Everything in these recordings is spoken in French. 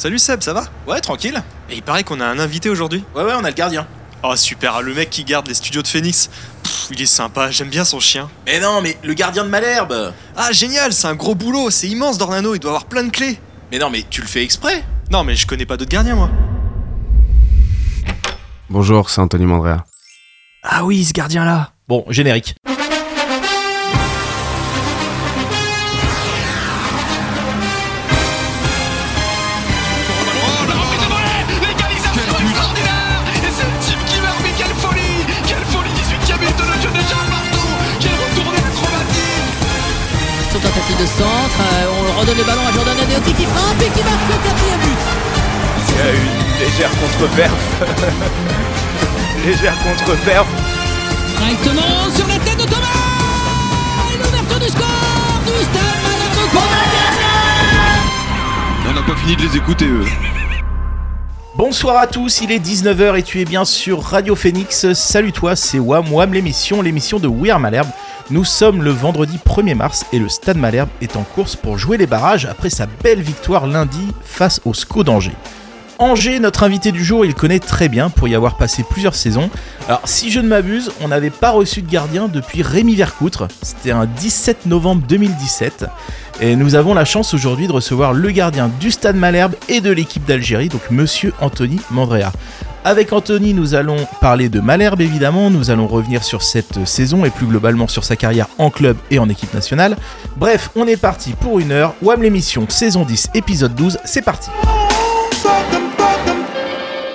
Salut Seb, ça va Ouais, tranquille. Et il paraît qu'on a un invité aujourd'hui. Ouais, ouais, on a le gardien. Oh super, le mec qui garde les studios de Phoenix. Pff, il est sympa, j'aime bien son chien. Mais non, mais le gardien de Malherbe. Ah génial, c'est un gros boulot, c'est immense Dornano, il doit avoir plein de clés. Mais non, mais tu le fais exprès. Non mais je connais pas d'autres gardiens moi. Bonjour, c'est Anthony Mandrea. Ah oui, ce gardien là. Bon, générique. Redonne le ballon à Jordan Adeoti qui frappe et qui marque le quatrième but. Il y a une légère contre-perf. légère contre-perf. Directement sur la tête de Thomas l'ouverture du score du Stade Malherbe On n'a pas fini de les écouter eux. Bonsoir à tous, il est 19h et tu es bien sur Radio Phoenix. Salut toi, c'est Wam, Wam l'émission, l'émission de We Are Malherbe. Nous sommes le vendredi 1er mars et le Stade Malherbe est en course pour jouer les barrages après sa belle victoire lundi face au SCO d'Angers. Angers, notre invité du jour, il connaît très bien pour y avoir passé plusieurs saisons. Alors, si je ne m'abuse, on n'avait pas reçu de gardien depuis Rémi Vercoutre. C'était un 17 novembre 2017. Et nous avons la chance aujourd'hui de recevoir le gardien du Stade Malherbe et de l'équipe d'Algérie, donc monsieur Anthony Mandrea. Avec Anthony, nous allons parler de Malherbe évidemment, nous allons revenir sur cette saison et plus globalement sur sa carrière en club et en équipe nationale. Bref, on est parti pour une heure. WAM l'émission, saison 10, épisode 12, c'est parti.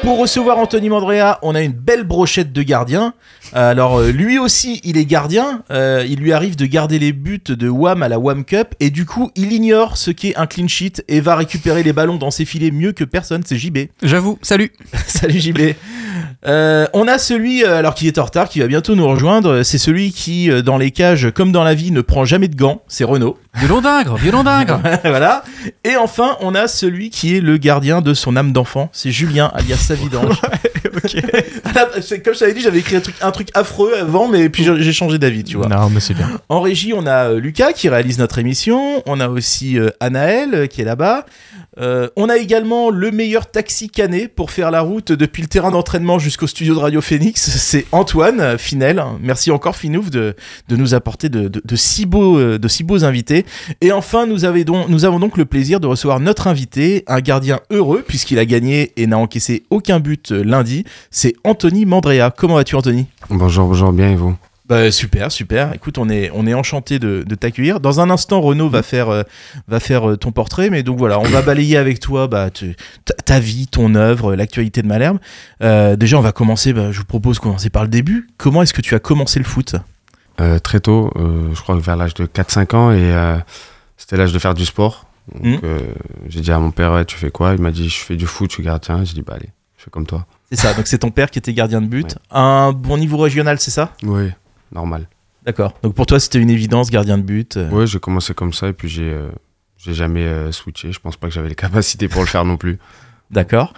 Pour recevoir Anthony Mandrea, on a une belle brochette de gardiens. Alors euh, lui aussi, il est gardien. Euh, il lui arrive de garder les buts de WAM à la WAM Cup et du coup, il ignore ce qu'est un clean sheet et va récupérer les ballons dans ses filets mieux que personne. C'est JB. J'avoue, salut. Salut JB. Euh, on a celui, alors qui est en retard, qui va bientôt nous rejoindre. C'est celui qui, dans les cages, comme dans la vie, ne prend jamais de gants. C'est Renaud. Violon d'ingre, violon d'ingre. voilà. Et enfin, on a celui qui est le gardien de son âme d'enfant. C'est Julien, alias Savidange. C'est comme je t'avais dit, j'avais écrit un truc, un truc affreux avant, mais puis j'ai changé d'avis, tu vois. Non, mais c'est bien. En régie, on a euh, Lucas qui réalise notre émission. On a aussi euh, Anaël euh, qui est là-bas. Euh, on a également le meilleur taxi canet pour faire la route depuis le terrain d'entraînement jusqu'au studio de Radio Phoenix. C'est Antoine euh, Finel. Merci encore Finouf de, nous apporter de, de- de si beaux, euh, de si beaux invités. Et enfin, nous, nous avons donc le plaisir de recevoir notre invité, un gardien heureux puisqu'il a gagné et n'a encaissé aucun but lundi. C'est Anthony Mandrea. Comment vas-tu Anthony? Bonjour, bonjour, bien et vous? Bah, super, super. Écoute, on est, on est enchanté de, de t'accueillir. Dans un instant, Renaud va faire, euh, va faire euh, ton portrait, mais donc voilà, on va balayer avec toi bah, tu- ta, ta vie, ton œuvre, euh, l'actualité de Malherbe. Euh, déjà, on va commencer, bah, je vous propose de commencer par le début. Comment est-ce que tu as commencé le foot? Très tôt, je crois vers l'âge de 4-5 ans, et c'était l'âge de faire du sport. Euh, j'ai dit à mon père, ouais, tu fais quoi? Il m'a dit, je fais du foot, je suis gardien. J'ai dit, bah allez, je fais comme toi. C'est ça, donc c'est ton père qui était gardien de but. Ouais. Un bon niveau régional, c'est ça? Oui, normal. D'accord. Donc pour toi, c'était une évidence, gardien de but. euh. Ouais, j'ai commencé comme ça, et puis j'ai euh, jamais euh, switché. Je pense pas que j'avais les capacités pour le faire non plus. D'accord.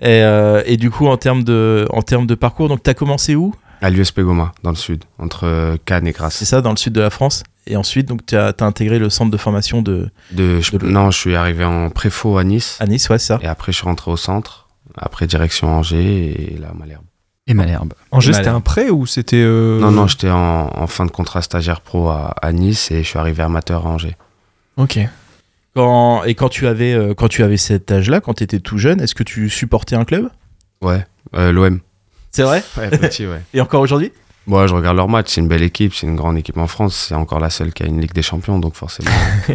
Et, euh, et du coup, en termes de, en termes de parcours, donc tu as commencé où? À l'USP Goma, dans le sud, entre euh, Cannes et C'est Grasse. ça, dans le sud de la France. Et ensuite, donc tu as, intégré le centre de formation de De, je- de- non, je suis arrivé en préfaux à Nice, à Nice, ouais, c'est ça. et après je suis rentré au centre. Après, direction Angers, et là, Malherbe. Et Malherbe. Angers, c'était un prêt ou c'était. euh, Non, non, j'étais en, en fin de contrat stagiaire pro à, à Nice et je suis arrivé amateur à Angers. Ok. Quand, et quand tu avais, euh, quand tu avais cet âge-là, quand tu étais tout jeune, est-ce que tu supportais un club? Ouais, euh, l'OM. C'est vrai? Ouais, petit, ouais. Et encore aujourd'hui? Bon, je regarde leur match, c'est une belle équipe, c'est une grande équipe en France, c'est encore la seule qui a une Ligue des Champions, donc forcément,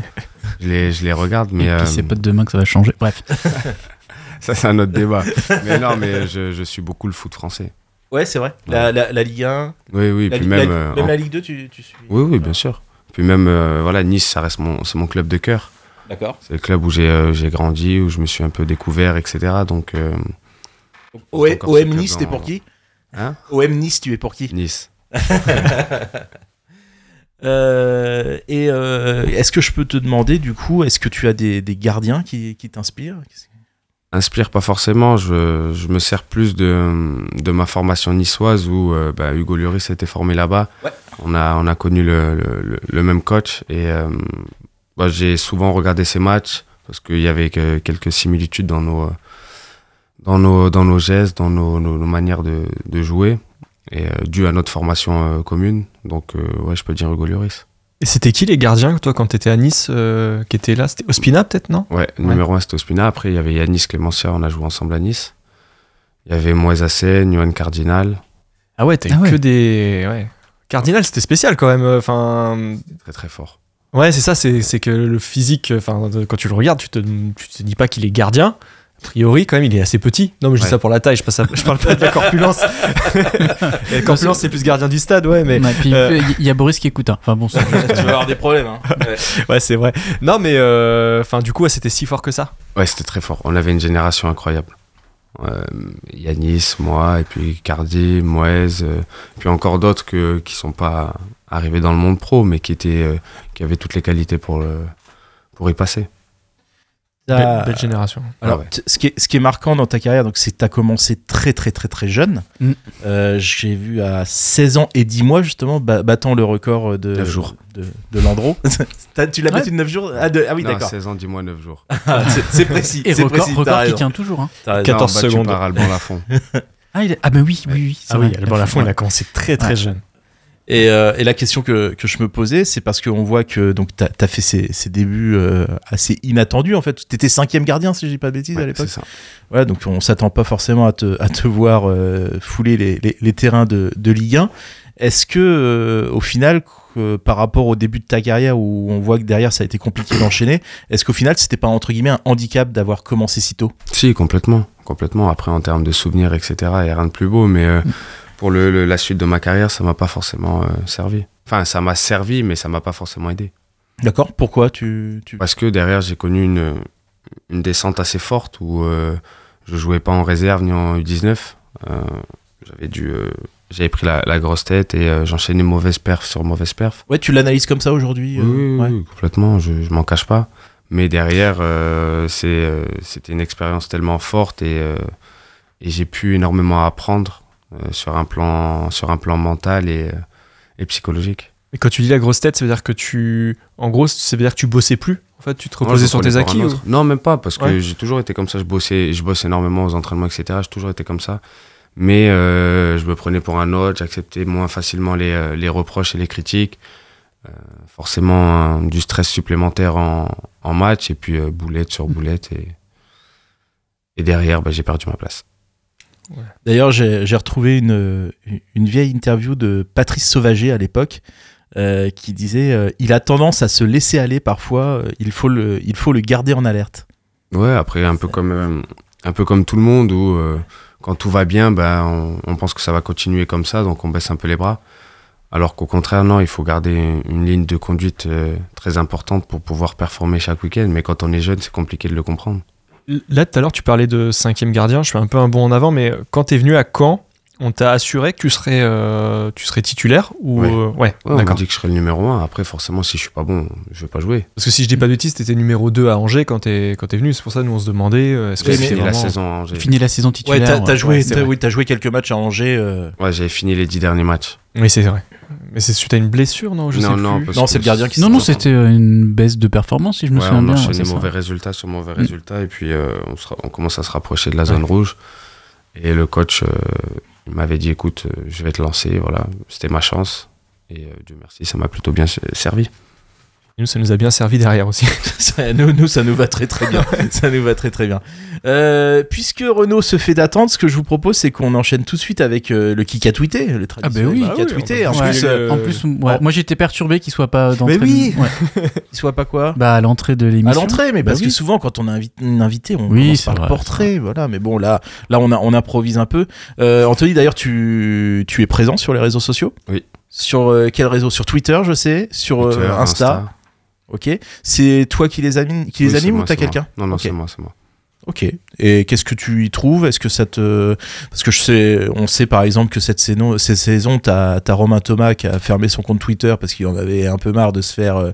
je, les, je les regarde, mais Et puis euh, c'est pas de demain que ça va changer. Bref. ça c'est un autre débat. mais non, mais je, je suis beaucoup le foot français. Ouais, c'est vrai. La, la, la Ligue 1, Oui, oui, la, puis Ligue- même... la- euh, même en- la Ligue 2, tu, tu suis Oui, oui, bien sûr. Puis même, euh, voilà, Nice, ça reste mon, c'est mon club de cœur. D'accord. C'est le club où j'ai euh, j'ai grandi, où je me suis un peu découvert, etc. Donc, euh, OM, Nice, t'es dans- pour qui? Hein? OM Nice, tu es pour qui? Nice. Euh, Et euh, est-ce que je peux te demander, du coup, est-ce que tu as des, des gardiens qui, qui t'inspirent? Inspire pas forcément, je, je me sers plus de, de ma formation niçoise où euh, bah, Hugo Lloris s'était formé là-bas. Ouais. On, a, on a connu le, le, le- même coach et euh, bah, j'ai souvent regardé ses matchs, parce qu'il y avait que- quelques similitudes dans nos, dans nos, dans nos gestes, dans nos, nos- nos manières de, de jouer, et euh, dû à notre formation euh, commune. Donc, euh, ouais, je peux dire Hugo Lloris. Et c'était qui les gardiens, toi, quand t'étais à Nice, euh, qui étaient là? C'était Ospina, peut-être, non? Ouais, numéro 1 c'était Ospina. Après, il y avait Yanis Clémentia, on a joué ensemble à Nice. Il y avait Moïse Hassen, Johan Cardinal. Ah ouais, t'as Ah ouais. que des. Ouais. Cardinal, c'était spécial quand même. euh, Enfin. Très très fort. Ouais, c'est ça, c'est c'est que le physique, enfin, de- quand tu le regardes, tu te, tu te dis pas qu'il est gardien. A priori, quand même, il est assez petit. Non, mais je dis ça pour la taille, je, passe à- je parle pas de la corpulence. La corpulence, c'est plus gardien du stade, ouais, mais. Ouais, puis il euh, y a Boris qui écoute. hein. Enfin bon, tu vas avoir des problèmes. Hein. Ouais, c'est vrai. Non, mais. euh, Enfin, du coup, ouais, c'était si fort que ça? Ouais, c'était très fort. On avait une génération incroyable. Euh, Yanis, moi, et puis Cardi, Moez, euh, puis encore d'autres que, qui sont pas arrivés dans le monde pro, mais qui, étaient, euh, qui avaient toutes les qualités pour, le, pour y passer. Belle, belle génération. Alors, Ah ouais. ce, qui est, ce qui est marquant dans ta carrière, donc, c'est que tu as commencé très, très, très, très jeune. Mm. Euh, J'ai vu à 16 ans et 10 mois, justement, ba- battant le record de, jours. de. T'as- tu l'as battu de 9 jours? Ah, de- ah oui, d'accord. 16 ans, 10 mois, 9 jours. Ah, c'est- C'est précis. Et c'est record, précis, record qui tient toujours. hein. T'as raison. 14 battu secondes. par Alban Lafont. Ah, il est- ah bah oui, oui, oui. c'est Ah oui, vrai. Alban Lafont, il a commencé très très Ouais. jeune. Et, euh, et la question que, que je me posais, c'est parce qu'on voit que donc t'as as fait ces, ces débuts euh, assez inattendus en fait. T'étais cinquième gardien si je dis pas de bêtises à l'époque. c'est ça. Voilà, donc on s'attend pas forcément à te, à te voir euh, fouler les, les- les terrains de, de Ligue 1. Est-ce que au final, par rapport au début de ta carrière où on voit que derrière ça a été compliqué d'enchaîner, est-ce qu'au final c'était pas entre guillemets un handicap d'avoir commencé si tôt? Si, complètement. Complètement. Après, en termes de souvenirs, etc., il n'y a rien de plus beau, mais euh, pour le, le- la suite de ma carrière, ça m'a pas forcément euh, servi. Enfin, ça m'a servi, mais ça m'a pas forcément aidé. D'accord Pourquoi tu, tu... Parce que derrière, j'ai connu une, une descente assez forte où euh, je jouais pas en réserve ni en U19. Euh, j'avais dû, euh, j'avais pris la, la grosse tête et j'enchaînais mauvaise perf sur mauvaise perf. Ouais, tu l'analyses comme ça aujourd'hui Oui, oui, ouais. oui, complètement, je, je m'en cache pas. Mais derrière, c'est, c'était une expérience tellement forte et, et j'ai pu énormément apprendre sur, un plan, sur un plan mental et, euh, et psychologique. Et quand tu dis la grosse tête, ça veut dire que tu. En gros, ça veut dire que tu bossais plus En fait, tu te reposais sur tes acquis ou... Non, même pas, parce que Ouais. j'ai toujours été comme ça. Je bossais, je bosse énormément aux entraînements, etc. J'ai toujours été comme ça. Mais euh, je me prenais pour un autre, j'acceptais moins facilement les, euh, les reproches et les critiques. Euh, forcément, un- du stress supplémentaire en, en match, et puis euh, boulette sur boulette. Et, et derrière, bah, j'ai perdu ma place. D'ailleurs, j'ai retrouvé une, une vieille interview de Patrice Sauvager à l'époque euh, qui disait euh, il a tendance à se laisser aller parfois, euh, il, faut le, il faut le garder en alerte. Ouais, après, un peu comme, euh, un peu comme tout le monde, où euh, quand tout va bien, bah, on, on pense que ça va continuer comme ça, donc on baisse un peu les bras. Alors qu'au contraire, non, il faut garder une ligne de conduite euh, très importante pour pouvoir performer chaque week-end. Mais quand on est jeune, c'est compliqué de le comprendre. Là, tout à l'heure, tu parlais de cinquième gardien. Je fais un peu un bond en avant, mais quand t'es venu à Caen, on t'a assuré que tu serais, euh, tu serais titulaire ou Ouais. euh, ouais, Ouais, on dit que je serais le numéro 1. Après, forcément, si je suis pas bon, je vais pas jouer. Parce que si je dis pas de bêtises, t'étais numéro 2 à Angers quand t'es quand t'es venu. C'est pour ça que nous on se demandait euh, est-ce que fini la saison à Angers. Fini la saison Ouais, titulaire. t'as t'as ouais. joué, ouais, vrai. oui, t'as joué quelques matchs à Angers. euh, Ouais, j'avais fini les dix derniers matchs. Oui, c'est vrai. Mais c'est suite à une blessure, non Je non, sais non, plus. parce Non, que c'est le gardien qui Non, non, c'était euh, une baisse de performance, si je me Ouais, souviens on bien. ouais, enchaînait c'est ça. mauvais résultats sur mauvais Mm. résultats et puis euh, on, sera- on commence à se rapprocher de la zone rouge. Et le coach euh, il m'avait dit écoute, euh, je vais te lancer. Voilà, c'était ma chance. Et euh, Dieu merci, ça m'a plutôt bien servi. Nous, ça nous a bien servi derrière aussi. Ça, nous, nous, ça nous va très très bien. ça nous va très très bien. Euh, puisque Renault se fait d'attendre, ce que je vous propose, c'est qu'on enchaîne tout de suite avec euh, le kick à tweeter, le traditionnel oui. kick Ah à oui, tweeter. En plus, le- euh, En plus, ouais, Oh. moi j'étais perturbé qu'il soit pas d'entrée. Mais oui. Ouais. il soit pas quoi Bah à l'entrée de à l'émission. l'entrée, mais Bah parce que souvent quand on a un invité, on Oui, commence par le vrai, portrait, voilà. Mais bon, là, là, on a, on improvise un peu. Euh, Anthony, d'ailleurs, tu, tu es présent sur les réseaux sociaux. Oui. Sur euh, quel réseau? Sur Twitter, je sais. Sur euh, Insta. Ok. C'est toi qui les anime, qui les anime ou t'as quelqu'un Non, non, c'est moi, c'est moi. Ok. Et qu'est-ce que tu y trouves? Est-ce que ça te parce que je sais, on sait par exemple que cette saison, cette saison, t'as as Romain Thomas qui a fermé son compte Twitter parce qu'il en avait un peu marre de se faire euh,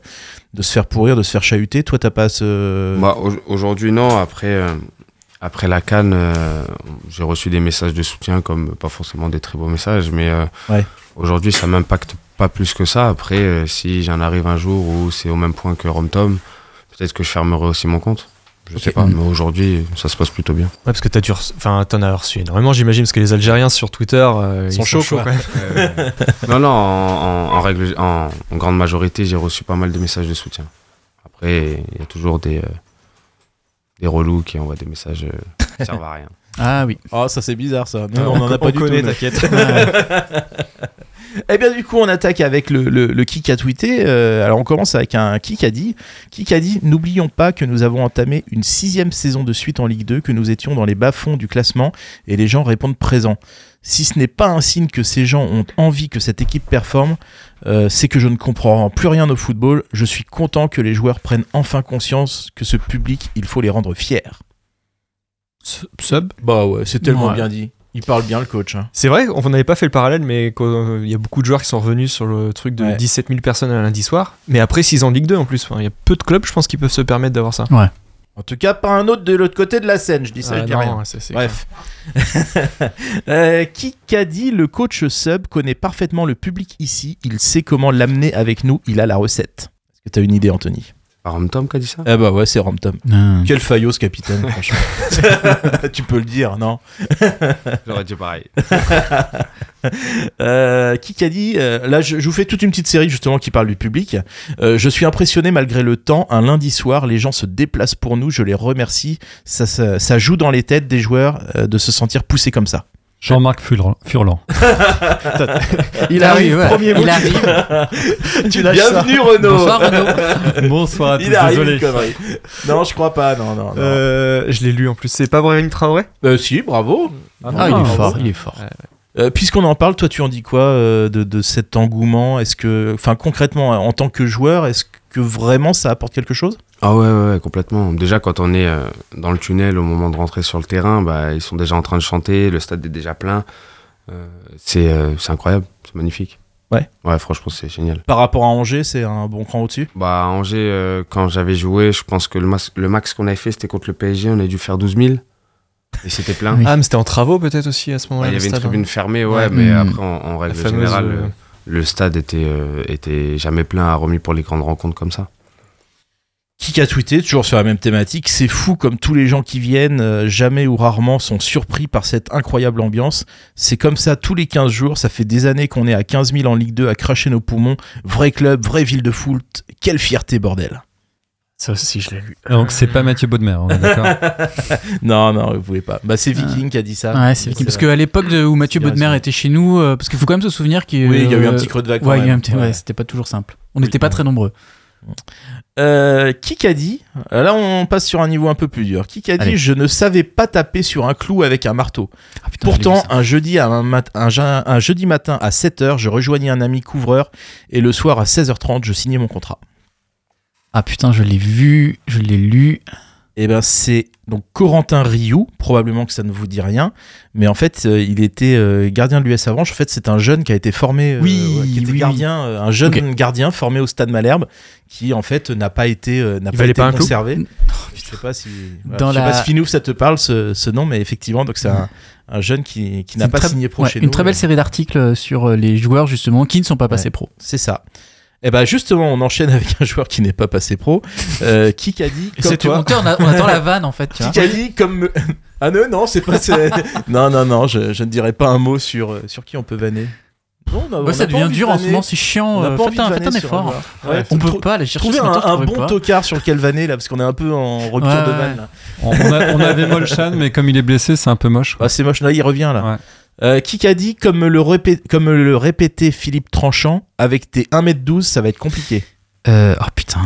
de se faire pourrir, de se faire chahuter. Toi, t'as pas ce Bah, au- Aujourd'hui, non. Après, euh, après la Cannes, euh, j'ai reçu des messages de soutien, comme pas forcément des très beaux messages, mais euh, Ouais. aujourd'hui, ça m'impacte pas plus que ça. Après, euh, si j'en arrive un jour où c'est au même point que Rom Tom, peut-être que je fermerai aussi mon compte. Je Ok. sais pas, mais aujourd'hui, ça se passe plutôt bien. Ouais, parce que t'as dû enfin, t'en as reçu énormément, j'imagine, parce que les Algériens sur Twitter, euh, Ils sont chauds, quoi. quand même. non, non, en, en- en règle, en, en grande majorité, j'ai reçu pas mal de messages de soutien. Après, il y a toujours des, euh, des relous qui envoient des messages euh, qui servent à rien. Ah oui. Oh, ça c'est bizarre ça. Nous, Euh, on en a pas du connaît, tout. t'inquiète. Eh bien, du coup, on attaque avec le, le, le kick à tweeter. Euh, alors, on commence avec un kick a dit. Kick a dit N'oublions pas que nous avons entamé une sixième saison de suite en Ligue 2, que nous étions dans les bas-fonds du classement et les gens répondent présent. Si ce n'est pas un signe que ces gens ont envie que cette équipe performe, euh, c'est que je ne comprends plus rien au football. Je suis content que les joueurs prennent enfin conscience que ce public, il faut les rendre fiers. Sub Bah ouais, c'est tellement Ouais. bien dit. Il parle bien le coach. hein. C'est vrai, on n'avait pas fait le parallèle, mais euh, il y a beaucoup de joueurs qui sont revenus sur le truc de Ouais. 17 000 personnes un lundi soir. Mais après 6 ans de Ligue 2 en plus, Enfin, il y a peu de clubs, je pense, qui peuvent se permettre d'avoir ça. En tout cas, pas un autre de l'autre côté de la scène, je dis ça, Ah, je dis non, rien. ouais, c'est- c'est Bref. Euh, qui qu'a dit le coach sub connaît parfaitement le public ici, il sait comment l'amener avec nous, il a la recette. Est-ce que tu as une idée, Anthony? Pas Rom Tom qui a dit ça Ah bah ouais, c'est Ramtom. Ah. Quel faillot ce capitaine, franchement. tu peux le dire, non J'aurais dit pareil. Euh, qui qu'a dit euh, Là, je, je vous fais toute une petite série justement qui parle du public. Euh, je suis impressionné malgré le temps. Un lundi soir, les gens se déplacent pour nous. Je les remercie. Ça, ça, ça joue dans les têtes des joueurs euh, de se sentir poussés comme ça. Jean-Marc Furlan. Furlan. Il Ah arrive, premier. Il tu- arrive. tu Bienvenue Renaud. Bonsoir Renaud. Bonsoir à tous, Il arrive désolé. une connerie. Non, je crois pas. Non, non, non. Euh, je l'ai lu en plus. C'est pas Brahim Traoré? Euh, si, bravo. Ah, il est bravo. fort, il est fort. Euh, Puisqu'on en parle, toi, tu en dis quoi euh, de, de cet engouement? Est-ce que, enfin, concrètement, en tant que joueur, est-ce que vraiment ça apporte quelque chose? Ah ouais, ouais, ouais, complètement. Déjà, quand on est euh, dans le tunnel au moment de rentrer sur le terrain, bah, ils sont déjà en train de chanter, le stade est déjà plein. Euh, c'est euh, c'est incroyable, c'est magnifique. Ouais. Ouais, franchement, c'est génial. Par rapport à Angers, c'est un bon cran au-dessus? Bah, à Angers, euh, quand j'avais joué, je pense que le, max qu'on avait fait, c'était contre le PSG, on a dû faire 12 000. Et c'était plein. Oui. Ah, mais c'était en travaux peut-être aussi à ce moment-là. il y avait une tribune hein. fermée, ouais, Ouais. mais Mm. après, en, en règle générale, euh, le, stade était, euh, était jamais plein, à remis pour les grandes rencontres comme ça. Qui a tweeté, toujours sur la même thématique, c'est fou comme tous les gens qui viennent, euh, jamais ou rarement, sont surpris par cette incroyable ambiance. C'est comme ça tous les 15 jours, ça fait des années qu'on est à 15 000 en Ligue 2 à cracher nos poumons. Vrai club, vraie ville de foot, quelle fierté bordel. Ça aussi, je l'ai lu. Donc c'est pas Mathieu Baudemer, on est d'accord Non, non, vous pouvez pas. Bah c'est Viking qui a dit ça. Ouais, c'est Viking. Parce qu'à l'époque de- où Mathieu a raison. était chez nous, euh, parce qu'il faut quand même se souvenir qu'il Oui, il y a eu un euh, petit creux de vague. Ouais, a c'était pas toujours simple. On Oui, n'était pas très nombreux. Euh, qui qu'a dit? Là, on passe sur un niveau un peu plus dur. Qui qu'a dit Allez. Je ne savais pas taper sur un clou avec un marteau. Ah, putain, Pourtant, un jeudi, à un, mat- un, ja- un jeudi matin à 7h, je rejoignais un ami couvreur et le soir à 16h30, je signais mon contrat. Ah putain, je l'ai vu, je l'ai lu. Et ben c'est donc Corentin Rioux, probablement que ça ne vous dit rien, mais en fait euh, il était euh, gardien de l'US Avranches. En fait c'est un jeune qui a été formé, euh, Oui, ouais, qui était oui, gardien, euh, un jeune gardien formé au Stade Malherbe, qui en fait n'a pas été, n'a pas été pas conservé. Je sais pas si, voilà, Dans je sais la- pas si Finouf ça te parle ce, ce nom, mais effectivement donc c'est un, un jeune qui, qui n'a pas très- signé pro ouais, chez Une nous. très belle série d'articles sur les joueurs justement qui ne sont pas passés Ouais. pro. C'est ça. Et ben justement, on enchaîne avec un joueur qui n'est pas passé pro. Euh, qui a dit Et comme c'est tout. toi On, on a- on attend la vanne en fait. Tu vois. Qui a dit comme ah non non c'est pas non non non je, je ne dirais pas un mot sur euh, sur qui on peut vanner. Non, on a- on Ouais, a ça devient de dur en ce moment, c'est chiant. Euh, Faites un, faites un effort. un. Ouais, On peut pas aller chercher Trouver un, bon pas. tocard sur lequel vanner là parce qu'on est un peu en rupture Ouais, de vanne. là. on, on a- on avait Molchan, mais comme il est blessé, c'est un peu moche. quoi. Ah, c'est moche là il revient là. Euh, qui a dit comme le répé- comme le répétait Philippe Tranchant avec tes 1m12 ça va être compliqué. Euh, oh putain.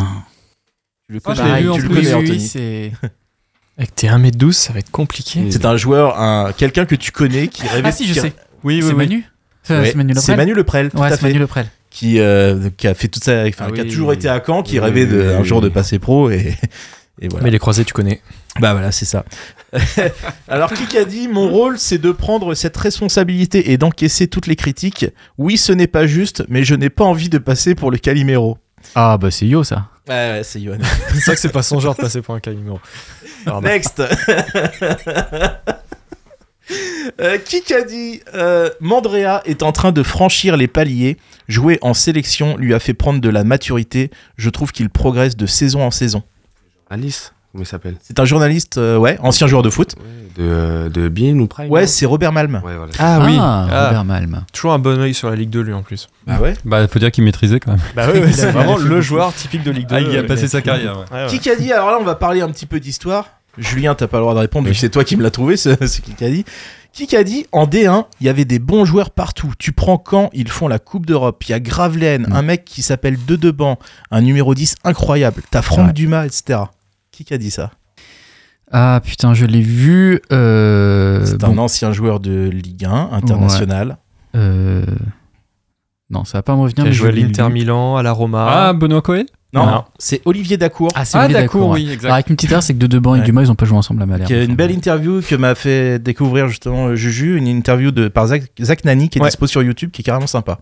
Tu le Ah, je connais, en tu le connais Oui, oui, Anthony. c'est. Avec tes 1m12, ça va être compliqué. C'est un joueur, un quelqu'un que tu connais qui rêvait. Ah si, je qui- sais. Oui, C'est Manu C'est Ouais, c'est Manu C'est Leprel Manu Leprel, tout Ouais, à c'est fait. Manu Leprel. qui, euh, qui a fait toute ça, enfin, Ah qui a oui. toujours été à Caen, qui Oui, rêvait de, oui, un oui, jour de oui. passer pro et, et voilà. Mais les croisés, tu connais. Bah voilà, c'est ça. Alors qui a dit mon rôle c'est de prendre cette responsabilité et d'encaisser toutes les critiques. Oui, ce n'est pas juste, mais je n'ai pas envie de passer pour le Calimero. Ah bah c'est Yo ça. Ouais, ouais, c'est Johan. C'est vrai que c'est pas son genre de passer pour un Calimero. Alors, bah, Next. Euh, qui a dit euh, Mandrea est en train de franchir les paliers. Jouer en sélection lui a fait prendre de la maturité. Je trouve qu'il progresse de saison en saison. À Nice Comment il s'appelle C'est un journaliste, euh, ouais, ancien joueur de foot. de, euh, de Bean ou Prime Ouais, c'est Robert Malm. Ouais, voilà. Ah oui, Ah, Ah. Robert Malm. toujours un bon oeil sur la Ligue 2 lui en plus. Bah ouais. Bah, il faut dire qu'il maîtrisait quand même. Bah oui, c'est vraiment le joueur typique de Ligue 2. Ah, il y a euh, passé sa carrière. ouais. ouais, ouais. Qui qu'a dit Alors là, on va parler un petit peu d'histoire. Julien, t'as pas le droit de répondre, vu que c'est toi qui me l'as trouvé, ce, ce qui qu'a dit. Qui qu'a dit En D1, il y avait des bons joueurs partout. Tu prends quand ils font la Coupe d'Europe. Il y a Gravelaine, Mm. un mec qui s'appelle Dedeban, un numéro 10 incroyable. T'as Franck Ouais. Dumas, etc. Qui qu'a dit ça Ah putain, je l'ai vu. euh, C'est bon, un ancien joueur de Ligue 1 international. euh, Non, ça va pas me revenir. Qui a joué à l'Inter. Milan, à la Roma. Ah, Benoît Coé Non, Non. c'est Olivier Dacour. Ah, c'est Ah, Olivier Dacour, ouais. oui, exact. Alors, avec une petite erreur, c'est que de Deban et Ouais. Dumas, ils ont pas joué ensemble à Malherbe. a une belle interview que m'a fait découvrir justement Juju, une interview de, par Zach, Zach Nani qui est Ouais. dispo sur YouTube, qui est carrément sympa.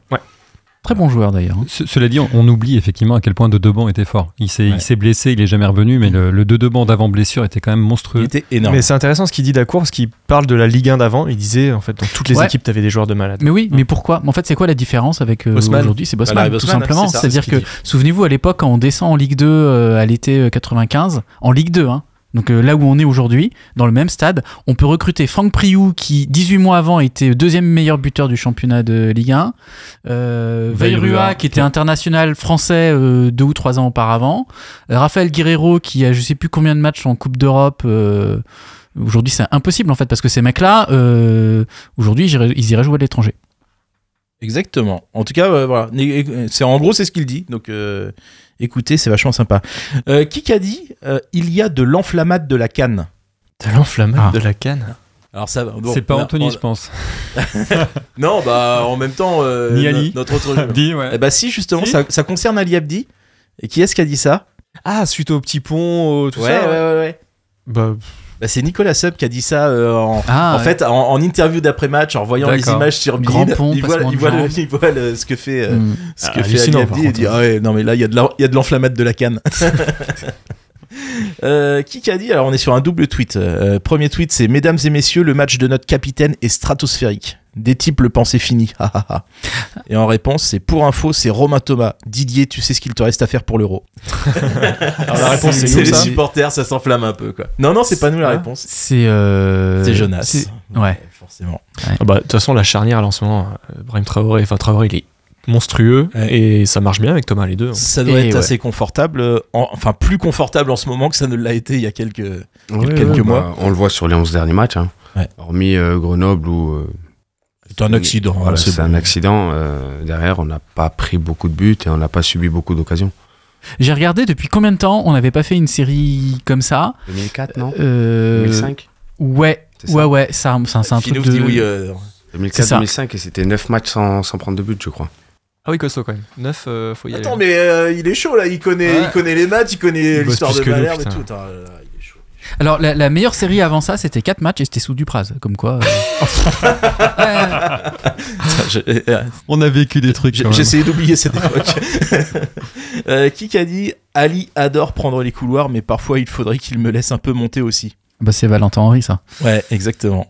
Très bon joueur d'ailleurs. hein. Ce- Cela dit, on, on oublie effectivement à quel point de Deban était fort. Il s'est Ouais. il blessé, il est jamais revenu, mais le, le de Deban d'avant blessure était quand même Il monstrueux. était énorme. Mais c'est intéressant ce qu'il dit Dacour parce qu'il parle de la Ligue 1 d'avant. Il disait en fait dans toutes les Ouais. équipes t'avais des joueurs de malades. Mais oui, mais pourquoi? En fait, c'est quoi la différence avec euh, Bosman. aujourd'hui? C'est Bosman, Voilà, tout Bosman, simplement. C'est-à-dire c'est ce que, souvenez-vous, à l'époque, quand on descend en Ligue 2 euh, à l'été euh, 95, en Ligue 2, hein, donc euh, là où on est aujourd'hui, dans le même stade, on peut recruter Franck Priou, qui 18 mois avant était deuxième meilleur buteur du championnat de Ligue 1, euh, Veyrua, Veyrua, qui était international français euh, deux ou trois ans auparavant, euh, Raphaël Guerrero, qui a je sais plus combien de matchs en Coupe d'Europe. Aujourd'hui, c'est impossible en fait parce que ces mecs-là, aujourd'hui, ils iraient- jouer à l'étranger. Exactement. En tout cas, voilà. C'est en gros, c'est ce qu'il dit. Donc, écoutez, c'est vachement sympa. Euh, qui qu'a dit euh, Il y a de l'enflammade de la canne. T'as l'enflammade Ah. de la canne. Alors ça, bon, c'est pas on a- Anthony, on- je pense. Non, bah en même temps, euh, Ni Ali. notre autre. jeu. Dis, ouais. Eh bah si, justement, Si. ça, ça concerne Ali Abdi. Et qui est-ce qui a dit ça? Ah, suite au petit pont, au tout ouais, ça. ouais, ouais, ouais. Bah, Bah, c'est Nicolas Sub qui a dit ça euh, en, Ah, en ouais. fait, en, en interview d'après-match, en voyant les images sur Grand pont, il voit, il voit, le- jambes. il voit le- ce que fait, euh, Mm. ce Ah, fait Ali Abdi et dit ah ouais, non mais là il y a de la- il y a de l'enflammade de la canne. Euh, qui qu'a dit Alors on est sur un double tweet. Euh, premier tweet c'est Mesdames et messieurs, le match de notre capitaine est stratosphérique. Des types le pensaient fini. Et en réponse c'est pour info c'est Romain Thomas. Didier, tu sais ce qu'il te reste à faire pour l'euro. alors la réponse c'est les ça. supporters, ça s'enflamme un peu quoi. Non non c'est pas nous la Ah. réponse. C'est euh, C'est Jonas. c'est- Ouais. forcément. Ah bah, de toute façon, la charnière là en ce moment, euh, Brahim Traoré, enfin Traoré, il est monstrueux Ouais. et ça marche bien avec Thomas les deux. hein. Ça doit Et être ouais. assez confortable, en- enfin plus confortable en ce moment que ça ne l'a été il y a quelques. Ouais, quelques ouais, mois. bah, on le voit sur les 11 derniers matchs. hein. Ouais. Hormis euh, Grenoble où. euh, C'est un accident. voilà, c'est bon. un accident. euh, derrière, on n'a pas pris beaucoup de buts et on n'a pas subi beaucoup d'occasions. J'ai regardé depuis combien de temps on n'avait pas fait une série comme ça? 2004, non? Euh, 2005 Ouais, C'est ça ouais, ouais, ça, ça- c'est un truc de. dit oui. euh, c'est ça. 2004-2005 et c'était 9 matchs sans, sans prendre de but, je crois. Ah oui, costaud quand même. 9, faut y aller. Attends, mais euh, il est chaud là, il connaît, Ouais. il connaît les mattres, il connaît l'histoire de Malherbe et tout. Attends, là, il. Alors, la, la meilleure série avant ça, c'était 4 matchs et c'était sous Dupraz. Comme quoi. euh, je- euh, On a vécu des trucs. j'ai- essayé d'oublier cette époque. Euh, qui qu'a dit Ali adore prendre les couloirs, mais parfois il faudrait qu'il me laisse un peu monter aussi. Bah, c'est Valentin Henry, ça. Ouais, exactement.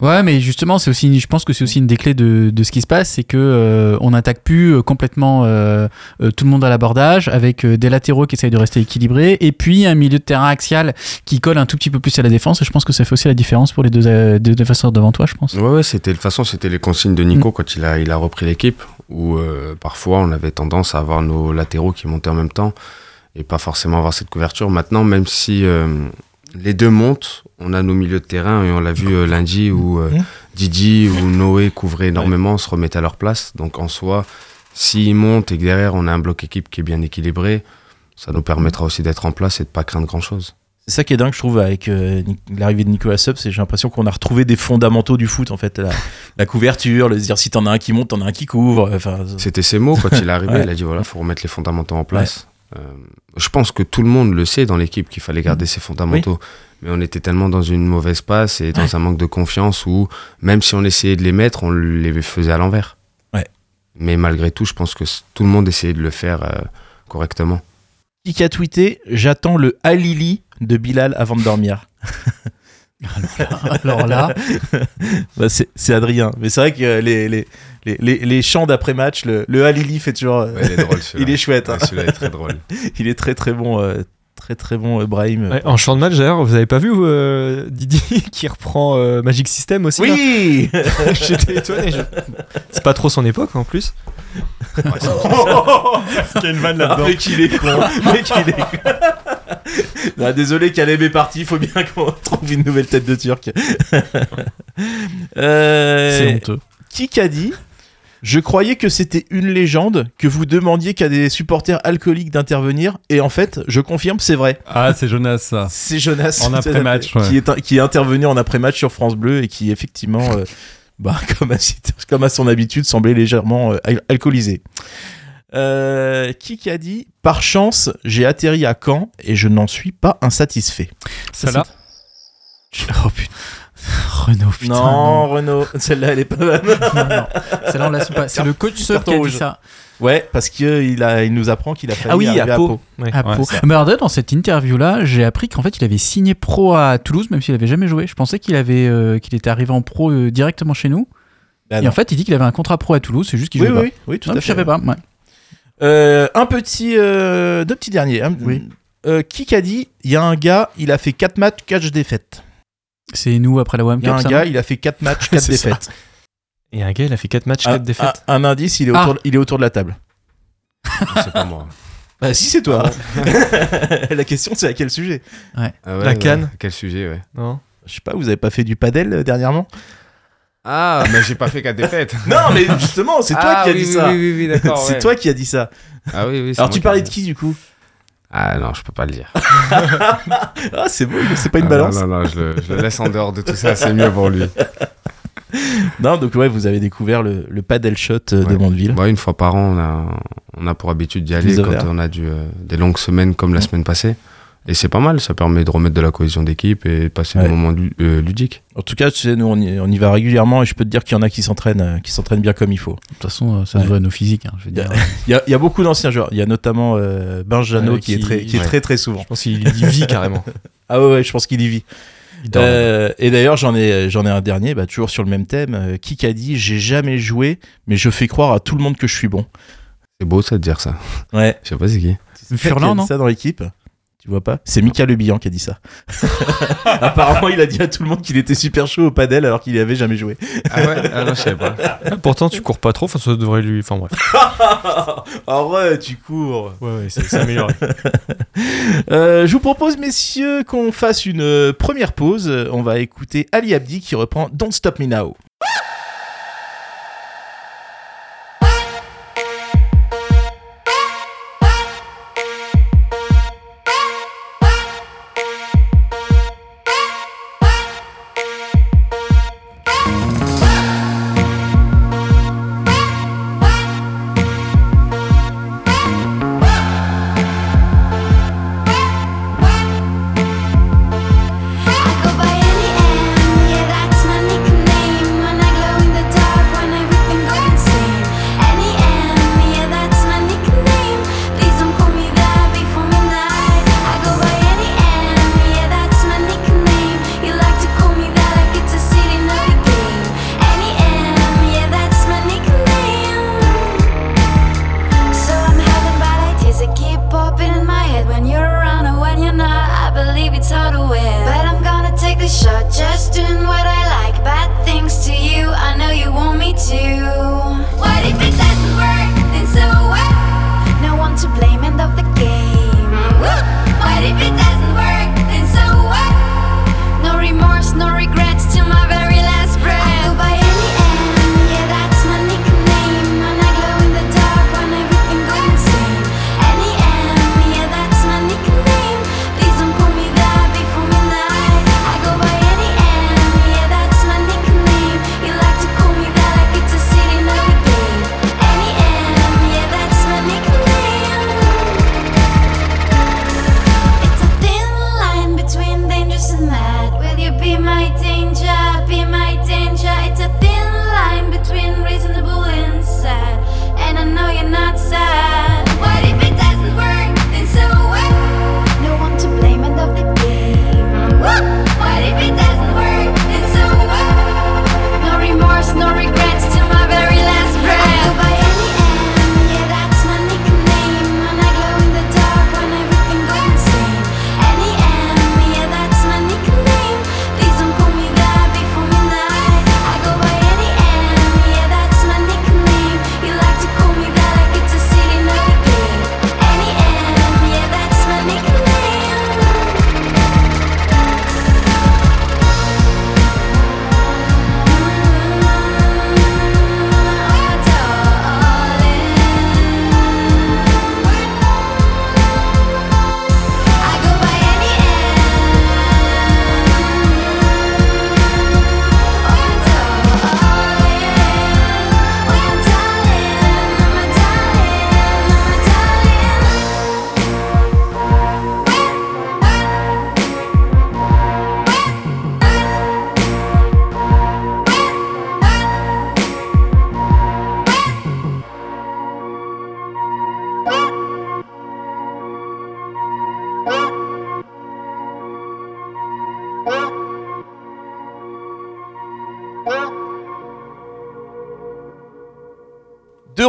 Ouais, mais justement, c'est aussi, je pense que c'est aussi une des clés de, de ce qui se passe, c'est que euh, on n'attaque plus euh, complètement euh, tout le monde à l'abordage, avec des latéraux qui essayent de rester équilibrés, et puis un milieu de terrain axial qui colle un tout petit peu plus à la défense. Et je pense que ça fait aussi la différence pour les deux, euh, deux défenseurs devant toi, je pense. Ouais, ouais, c'était de toute façon, c'était les consignes de Nico quand il a, il a repris l'équipe, où parfois on avait tendance à avoir nos latéraux qui montaient en même temps et pas forcément avoir cette couverture. Maintenant, même si les deux montent, on a nos milieux de terrain et on l'a vu euh, lundi où euh, Mhm. Didi ou Noé couvraient énormément, se remettaient à leur place. Donc en soi, s'ils montent et que derrière on a un bloc équipe qui est bien équilibré, ça nous permettra aussi d'être en place et de pas craindre grand chose. C'est ça qui est dingue, je trouve, avec euh, l'arrivée de Nicolas Sub, c'est j'ai l'impression qu'on a retrouvé des fondamentaux du foot, en fait. La, la couverture, le dire si t'en as un qui monte, t'en as un qui couvre. Enfin, C'était ses mots quand il est arrivé. Ouais. Il a dit voilà, faut remettre les fondamentaux en place. Euh, je pense que tout le monde le sait dans l'équipe qu'il fallait garder ses fondamentaux. Mais on était tellement dans une mauvaise passe et dans un manque de confiance où, même si on essayait de les mettre, on les faisait à l'envers. Ouais. Mais malgré tout, je pense que tout le monde essayait de le faire euh, correctement. qui a tweeté J'attends le Halili de Bilal avant de dormir. Alors là, Bah, c'est Adrien. Mais c'est vrai que euh, les, les, les, chants d'après-match, le, le Halili fait toujours. euh, Ouais, il est drôle celui-là. il est chouette. hein. Ouais, celui-là est très drôle. Il est très très bon. euh, très très bon euh, Brahim. Ouais, en champ de match, d'ailleurs, vous avez pas vu euh, Didi qui reprend euh, Magic System aussi oui J'étais étonné. je- C'est pas trop son époque en plus. Il y a une vanne là-dedans. mec, il est con. mec, il est con. Non, désolé, Caleb est parti. Il faut bien qu'on trouve une nouvelle tête de Turc. Euh, C'est honteux. Qui qu'a dit Je croyais que c'était une légende, que vous demandiez qu'à des supporters alcooliques d'intervenir, et en fait, je confirme, c'est vrai. Ah, c'est Jonas, ça. C'est Jonas En après-match, ouais. qui, est, qui est intervenu en après-match sur France Bleu et qui effectivement, euh, bah, comme, à, comme à son habitude, semblait légèrement euh, al- alcoolisé. Euh, qui qui a dit Par chance, j'ai atterri à Caen et je n'en suis pas insatisfait. Celle-là Oh putain. Renault, putain. non, Renaud, celle-là elle est pas bonne. non, non. Celle-là, on l'assume pas. C'est le coach Carton qui a dit ça. Ouais, parce que il a, il nous apprend qu'il a failli Ah oui, à à Pau. Ouais. À Ouais, Pau. Mais alors, dans cette interview-là, j'ai appris qu'en fait, il avait signé pro à Toulouse, même s'il avait jamais joué. Je pensais qu'il avait, euh, qu'il était arrivé en pro euh, directement chez nous. Bah et non. en fait, il dit qu'il avait un contrat pro à Toulouse. C'est juste qu'il oui, jouait oui, oui, tout pas. à Non, fait. je savais pas. ouais. Euh, un petit, euh, deux petits derniers. hein. Oui. Euh, qui qu'a dit Il y a un gars, il a fait 4 matchs, 4 défaites. C'est nous après la WAM Il y a Cup. un ça, gars, non il a fait 4 matchs, 4 C'est ça. défaites. Et un gars, il a fait 4 matchs, 4 Un- défaites. Un, un indice, il est, Ah. autour, il est autour de la table. C'est pas moi. Bah si, c'est toi. la question, c'est à quel sujet? Ah ouais, La ouais. canne. Quel sujet, ouais. Non? Je sais pas, vous avez pas fait du padel euh, dernièrement? Ah, mais j'ai pas fait qu'à défaite. Non, mais justement, c'est toi Ah, qui as oui, dit oui, ça. Oui, oui, oui, d'accord. C'est ouais. toi qui as dit ça. Ah oui, oui. c'est Alors tu parlais ai- de qui du coup? Ah non, je peux pas le dire. Ah, c'est bon, c'est pas une Ah, balance. Non, non, non, je le, je le laisse en dehors de tout ça, c'est mieux pour lui. Non, donc ouais, vous avez découvert le, le paddle shot euh, de Ouais. Mondeville. Bon, une fois par an, on a, on a pour habitude d'y aller quand on a du, euh, des longues semaines comme la Mm. semaine passée. Et c'est pas mal, ça permet de remettre de la cohésion d'équipe et de passer Ouais. des moments lu- euh, ludiques. En tout cas, tu sais, nous on y, on y va régulièrement et je peux te dire qu'il y en a qui s'entraînent, euh, qui s'entraînent bien comme il faut. De toute façon, euh, ça Ouais. se voit à nos physiques. hein, je veux Il y a, dire. il y a- il y a beaucoup d'anciens joueurs. Il y a notamment euh, Benjano Ouais, qui, est très, qui est ouais. très très souvent. Je pense qu'il y vit carrément. Ah ouais, ouais, je pense qu'il y vit. Euh, et d'ailleurs, j'en ai, j'en ai un dernier, bah, toujours sur le même thème. Euh, qui qu'a dit J'ai jamais joué, mais je fais croire à tout le monde que je suis bon. C'est beau ça de dire ça. Ouais. Je sais pas c'est qui. C'est Furlan, a non? ça dans l'équipe Tu vois pas? C'est Mika Le Bihan qui a dit ça. Apparemment, il a dit à tout le monde qu'il était super chaud au padel alors qu'il y avait jamais joué. Ah ouais? Ah non, je savais pas. Ah, Pourtant, tu cours pas trop, enfin, ça devrait lui. Enfin, bref. Ah ouais, tu cours. Ouais, ouais, c'est c'est amélioré. Euh, je vous propose, messieurs, qu'on fasse une euh, première pause. On va écouter Ali Abdi qui reprend Don't Stop Me Now.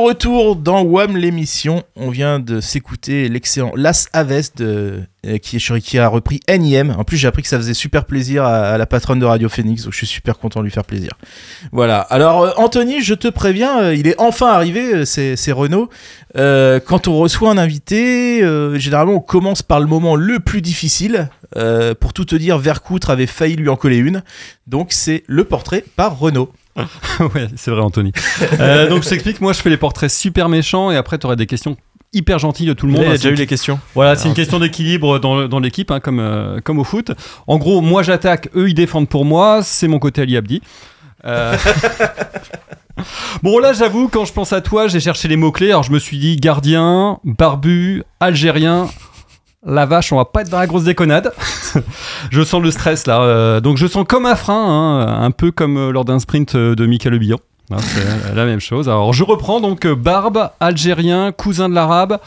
Retour dans WAM l'émission, on vient de s'écouter l'excellent Las Aves de, euh, qui, qui a repris NIM. En plus, j'ai appris que ça faisait super plaisir à, la patronne de Radio Phoenix, donc je suis super content de lui faire plaisir. Voilà. Alors, euh, Anthony, je te préviens, euh, il est enfin arrivé, c'est Renault. Quand on reçoit un invité, généralement, on commence par le moment le plus difficile. Pour tout te dire, Vercoutre avait failli lui en coller une. Donc, c'est le portrait par Renault. ouais, c'est vrai, Anthony. Euh, donc, je t'explique, moi, je fais les portraits super méchants et après, tu aurais des questions hyper gentilles de tout le monde. Il y a déjà eu les questions. Voilà, c'est une question d'équilibre dans, l'équipe, hein, comme, euh, comme au foot. En gros, moi j'attaque, eux ils défendent pour moi, c'est mon côté Ali Abdi. Euh, bon là j'avoue, quand je pense à toi, j'ai cherché les mots-clés, alors je me suis dit gardien, barbu, algérien. La vache, on va pas être dans la grosse déconnade. je sens le stress là. euh, donc je sens comme un frein, hein, un peu comme euh, lors d'un sprint euh, de Michael Le Bihan. Hein, c'est la même chose. Alors je reprends donc barbe, algérien, cousin de l'arabe.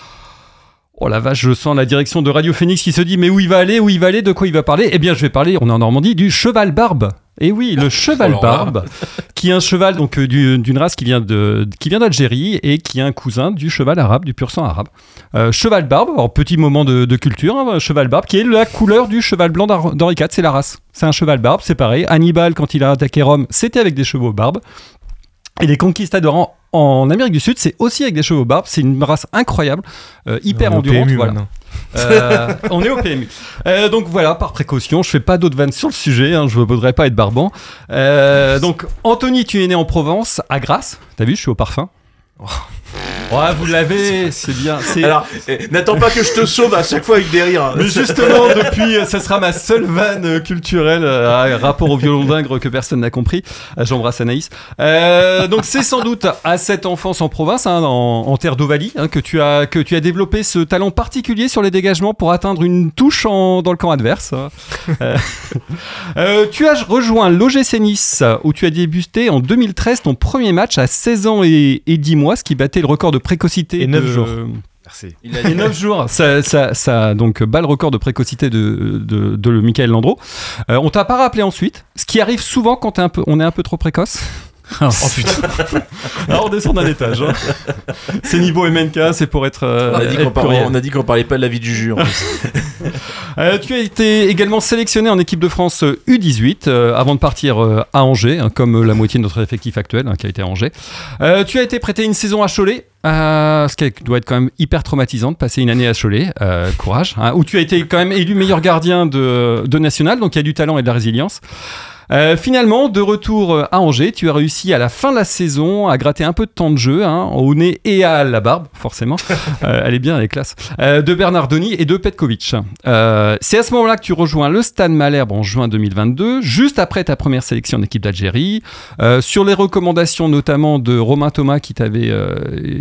Oh la vache, je sens la direction de Radio Phoenix qui se dit mais où il va aller, où il va aller, de quoi il va parler? Eh bien je vais parler, on est en Normandie, du cheval barbe. Et oui, le cheval barbe, qui est un cheval donc euh, du- d'une race qui vient de qui vient d'Algérie et qui est un cousin du cheval arabe, du pur sang arabe. Euh, cheval barbe, alors petit moment de, de culture, hein, cheval barbe, qui est la couleur du cheval blanc d'Henri IV, c'est la race. C'est un cheval barbe, c'est pareil. Hannibal, quand il a attaqué Rome, c'était avec des chevaux barbes. Et les conquistadors en, en Amérique du Sud, c'est aussi avec des chevaux barbes. C'est une race incroyable, euh, hyper endurante. PMU voilà. maintenant. Euh, on est au PMU. Euh, donc voilà, par précaution, je fais pas d'autres vannes sur le sujet, hein, je ne voudrais pas être barbant. Euh, donc Anthony, tu es né en Provence, à Grasse. T'as vu, je suis au parfum. Ouais, vous l'avez, c'est bien. Alors, eh, n'attends pas que je te sauve à chaque fois avec des rires. mais justement, depuis, euh, ça sera ma seule vanne euh, culturelle euh, rapport au violon d'ingre que personne n'a compris. Euh, J'embrasse Anaïs. Euh, donc, c'est sans doute à cette enfance en province, hein, en, en terre d'Ovalie, hein, que tu as que tu as développé ce talent particulier sur les dégagements pour atteindre une touche en- dans le camp adverse. Euh, euh, tu as rejoint l'OGC Nice, où tu as débuté en 2013 ton premier match à 16 ans et, et 10 mois, ce qui battait le record de précocité Et neuf de- jours. Merci. Il a et 9 jours, ça, ça, ça donc bat le record de précocité de, de, de le Michael Landreau. Euh, on t'a pas rappelé ensuite, ce qui arrive souvent quand t'es un peu, on est un peu trop précoce. Oh, Alors on descend d'un étage. hein. C'est niveau MNK, c'est pour être. euh, On a dit être on a dit qu'on parlait pas de la vie du jus. en. Euh, tu as été également sélectionné en équipe de France euh, U18 euh, avant de partir euh, à Angers, hein, comme la moitié de notre effectif actuel hein, qui a été à Angers. Euh, tu as été prêté une saison à Cholet, euh, ce qui doit être quand même hyper traumatisant de passer une année à Cholet. euh, courage. hein, où tu as été quand même élu meilleur gardien de, de national, donc il y a du talent et de la résilience. Euh, finalement, de retour euh, à Angers, tu as réussi à la fin de la saison à gratter un peu de temps de jeu, hein, au nez et à la barbe, forcément. Euh, elle est bien, elle est classe. Euh, de Bernardoni et de Petkovic. C'est à ce moment-là que tu rejoins le Stade Malherbe en juin 2022, juste après ta première sélection en équipe d'Algérie, sur les recommandations notamment de Romain Thomas qui, t'avait,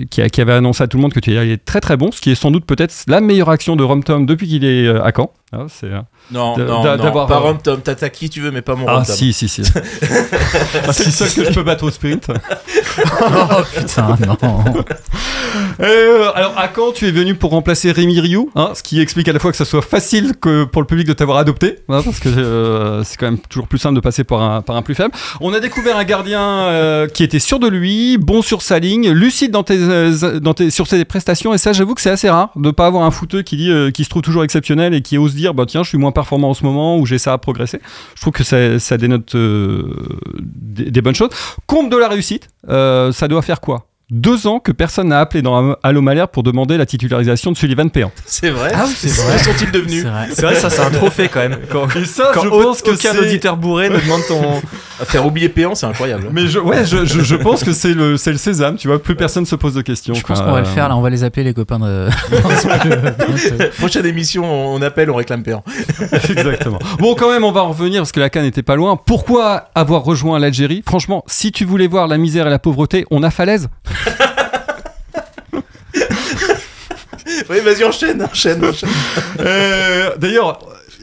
qui, avait annoncé à tout le monde que tu allais très très bon, ce qui est sans doute peut-être la meilleure action de Rom Tom depuis qu'il est à Caen. Ah, c'est, euh, Non, De- non, non, pas Rom Tom. T'attaques qui tu veux, mais pas mon Ah Tom. si si si. c'est le seul que je peux battre au sprint. Oh putain, non. Euh, alors à Caen, tu es venu pour remplacer Rémi Rioux, hein, ce qui explique à la fois que ça soit facile que pour le public de t'avoir adopté, hein, parce que euh, c'est quand même toujours plus simple de passer par un, par un plus faible. On a découvert un gardien euh, qui était sûr de lui, bon sur sa ligne, lucide dans tes, dans tes, sur ses prestations, et ça j'avoue que c'est assez rare de pas avoir un footeux qui dit qui se trouve toujours exceptionnel et qui ose dire bah tiens je suis moins performant en ce moment ou j'ai ça à progresser. Je trouve que ça, dénote euh, des, bonnes choses. Comble de la réussite, euh, ça doit faire quoi? Deux ans que personne n'a appelé dans Allo Malherbe pour demander la titularisation de Sullivan Péan. C'est vrai. Ah oui, c'est vrai. Que sont-ils devenus C'est vrai. Ça c'est un trophée quand même. Quand, Et ça, quand je pense que aucun auditeur bourré ne demande ton. À faire oublier Péan, c'est incroyable. Mais je, ouais, je, je, je pense que c'est le, c'est le sésame, tu vois, plus personne se pose de questions. Je pense qu'on va le faire là, on va les appeler les copains de. Prochaine émission, on appelle, on réclame Péan. Exactement. Bon, quand même, on va en revenir parce que la canne n'était pas loin. Pourquoi avoir rejoint l'Algérie? Franchement, si tu voulais voir la misère et la pauvreté, on a falaise. Oui, vas-y, enchaîne, enchaîne, enchaîne. Euh, D'ailleurs,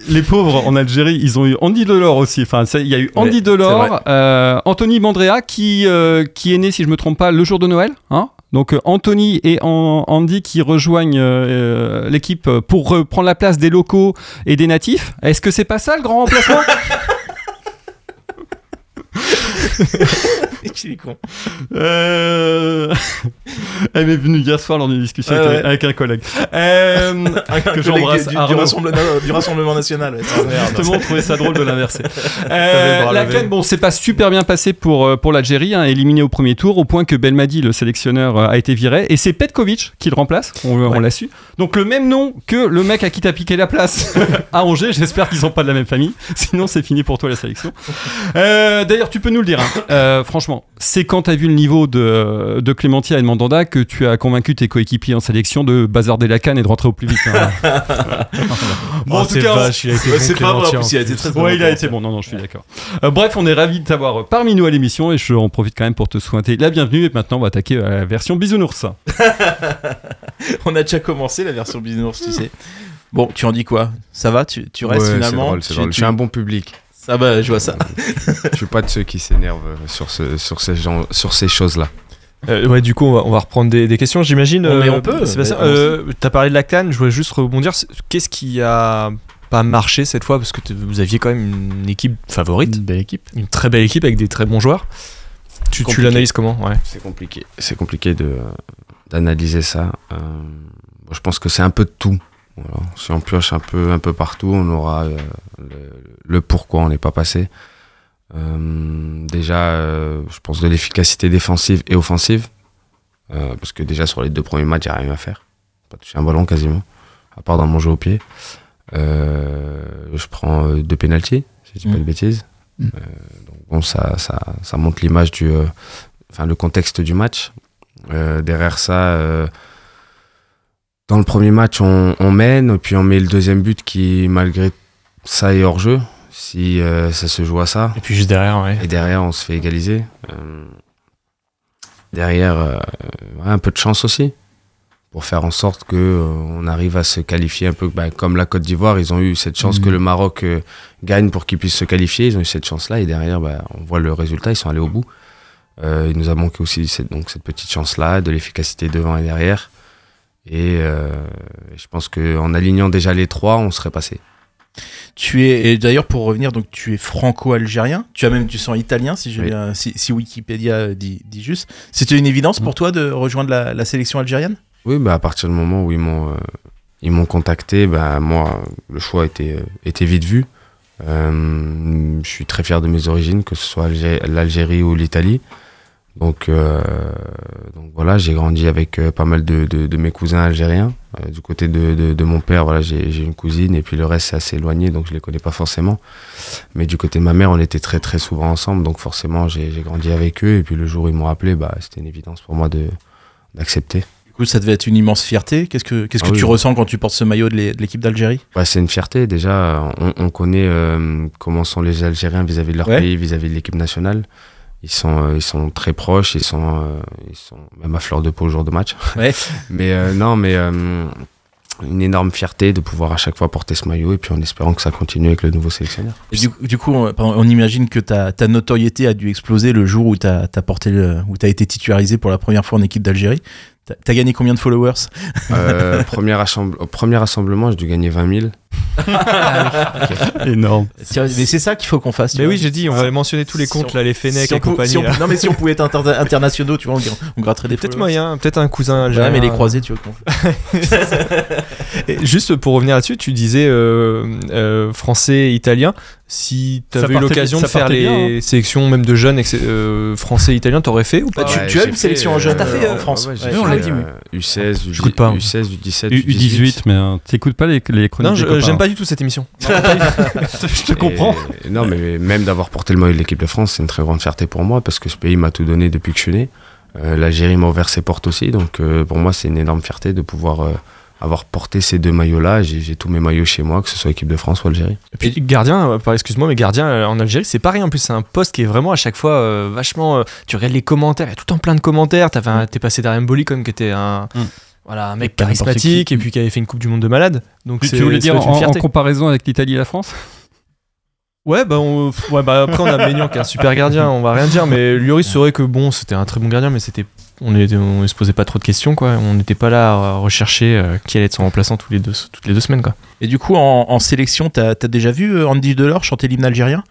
les pauvres en Algérie, ils ont eu Andy Delors aussi. Enfin, il y a eu Andy Delors, euh, Anthony Mandrea, qui, euh, qui est né, si je me trompe pas, le jour de Noël. Hein donc Anthony et An- Andy qui rejoignent l'équipe pour euh, prendre la place des locaux et des natifs. Est-ce que c'est pas ça le grand remplacement? Est con. Euh... Elle m'est venue hier soir lors d'une discussion Ouais, avec, ouais. avec un collègue. Euh, Un que collègue j'embrasse. du, du. Rassemblement, du Rassemblement National. ouais. Justement, on trouvait ça drôle de l'inverser. Euh, la levé. CAN, bon, c'est pas super bien passé pour, pour l'Algérie, hein, éliminé au premier tour, au point que Belmadi, le sélectionneur, a été viré. Et c'est Petkovic qui le remplace, on, on l'a su. Donc le même nom que le mec à qui t'as piqué la place à Angers. J'espère qu'ils sont pas de la même famille. Sinon, c'est fini pour toi la sélection. Euh, D'ailleurs, tu peux nous le dire. hein. Euh, franchement, c'est quand t'as vu le niveau de, de Clémentier et de Mandanda que tu as convaincu tes coéquipiers en sélection de bazarder la canne et de rentrer au plus vite. hein. bon, en Oh, tout cas, on- vache, il a été Ouais, bon, c'est pas vrai, en Clémentien, plus, il a été très Ouais, bon. il a été bon. Non, non, je suis d'accord. Euh, bref, on est ravis de t'avoir parmi nous à l'émission et je en profite quand même pour te souhaiter la bienvenue. Et maintenant, on va attaquer euh, la version bisounours. On a déjà commencé la version bisounours, tu sais. Bon, tu en dis quoi? Ça va? Tu, tu restes Ouais, finalement? drôle, Tu- drôle. Je tu- suis un bon public. Ça va, je vois ça. Je suis pas de ceux qui s'énervent euh, sur, ce, sur ces, gens- sur ces choses-là. Euh, ouais, du coup, on va, on va reprendre des, des questions, j'imagine. Mais on peut, euh, t'as parlé de la CAN, je voulais juste rebondir. Qu'est-ce qui a pas marché cette fois? Parce que vous aviez quand même une équipe favorite, Une belle équipe. une très belle équipe avec des très bons joueurs. Tu, l'analyses comment? Ouais. C'est compliqué. C'est compliqué de d'analyser ça. Euh, je pense que c'est un peu de tout. Voilà. Si on pioche un peu, un peu partout, on aura euh, le, le pourquoi on n'est pas passé. Euh, déjà, euh, je pense de l'efficacité défensive et offensive. Parce que déjà sur les deux premiers matchs, il n'y a rien à faire. Pas touché un ballon quasiment, à part dans mon jeu au pied. Je prends deux pénalties, si je dis pas Mm. de bêtises. Mm. Donc bon, ça, ça, ça montre l'image du, enfin le contexte du match. Derrière ça, dans le premier match, on, on mène, et puis on met le deuxième but qui, malgré ça, est hors jeu. Si euh, ça se joue à ça. Et puis juste derrière, ouais. Et derrière, on se fait égaliser. Euh, derrière, euh, ouais, un peu de chance aussi. Pour faire en sorte que on arrive à se qualifier un peu bah, comme la Côte d'Ivoire. Ils ont eu cette chance Mhm. que le Maroc gagne pour qu'ils puissent se qualifier. Ils ont eu cette chance-là. Et derrière, bah, on voit le résultat. Ils sont allés au bout. Il nous a manqué aussi cette, donc, cette petite chance-là, de l'efficacité devant et derrière. Et euh, je pense qu'en alignant déjà les trois, on serait passé. Tu es et d'ailleurs pour revenir donc tu es franco-algérien. Tu as même du sang italien si Oui. bien- si, si Wikipédia dit, dit juste. C'était une évidence pour toi de rejoindre la, la sélection algérienne? Oui, bah à partir du moment où ils m'ont euh, ils m'ont contacté, bah moi le choix était euh, était vite vu. Euh, je suis très fier de mes origines, que ce soit Algé- l'Algérie ou l'Italie. Donc euh, donc voilà, j'ai grandi avec euh, pas mal de, de, de mes cousins algériens. Euh, du côté de, mon père, voilà, j'ai une cousine et puis le reste c'est assez éloigné, donc je les connais pas forcément. Mais du côté de ma mère, on était très très souvent ensemble, donc forcément j'ai grandi avec eux. Et puis le jour où ils m'ont appelé, bah c'était une évidence pour moi de d'accepter. Du coup, ça devait être une immense fierté. Qu'est-ce que qu'est-ce Ah que oui. tu ressens quand tu portes ce maillot de l'é- de l'équipe d'Algérie? Ouais, c'est une fierté. Déjà, on, on connaît euh, comment sont les Algériens vis-à-vis de leur Ouais. pays, vis-à-vis de l'équipe nationale. Ils sont, euh, ils sont très proches, ils sont, euh, ils sont même à fleur de peau au jour de match. Ouais. mais euh, non, mais euh, une énorme fierté de pouvoir à chaque fois porter ce maillot et puis en espérant que ça continue avec le nouveau sélectionneur. Et du, du coup, on, imagine que ta, ta notoriété a dû exploser le jour où tu as, porté le, où as été titularisé pour la première fois en équipe d'Algérie. T'as as gagné combien de followers? Euh, premier, au premier rassemblement, j'ai dû gagner 20 000. Énorme. Tiens, Mais c'est ça qu'il faut qu'on fasse. Mais vois. oui, j'ai dit, on va mentionner tous les Si comptes, on- là, les Fennec Si et compagnie. si on- là. non, mais si on pouvait être inter- internationaux, tu vois, on, on gratterait des Peut-être moyen, peut-être un cousin Ouais, algérien. mais les croisés, tu vois. Et juste pour revenir là-dessus, tu disais euh, euh, français, italien. Si tu avais eu l'occasion de faire les bien, hein. sélections même de jeunes euh, français, italien, t'aurais fait ou pas Bah, tu- Ouais, tu as une sélection en jeune, euh, T'as fait, euh, en France. ouais, j'ai Ouais, fait, on l'a dit, oui. euh, U16, J'écoute pas. U16, U17, U- U18, mais euh, t'écoutes pas les, les chroniques J'aime pas du tout cette émission. je te comprends. Et- non, mais même d'avoir porté le maillot de l'équipe de France, c'est une très grande fierté pour moi parce que ce pays m'a tout donné depuis que je suis né. Euh, L'Algérie m'a ouvert ses portes aussi, donc euh, pour moi, c'est une énorme fierté de pouvoir euh, avoir porté ces deux maillots-là. J'ai tous mes maillots chez moi, que ce soit équipe de France ou Algérie. Et puis gardien, pardon, excuse-moi, mais gardien en Algérie, c'est pareil. En plus, c'est un poste qui est vraiment à chaque fois euh, vachement. euh, tu regardes les commentaires, il y a tout le temps plein de commentaires. T'avais un- T'es passé derrière Mboli comme qui était un. Mm. Voilà, un mec charismatique qui. et puis qui avait fait une Coupe du Monde de malade. Donc Tu, voulais dire en, une en comparaison avec l'Italie et la France? Ouais, bah, on- ouais, bah après on a Maignan qui est un super gardien, on va rien dire, mais Lloris c'est vrai que bon, c'était un très bon gardien, mais c'était, on, était, on se posait pas trop de questions quoi. On n'était pas là à rechercher euh, qui allait être son remplaçant tous les deux, toutes les deux semaines quoi. Et du coup, en, en sélection, t'as as déjà vu euh, Andy Delors chanter l'hymne algérien?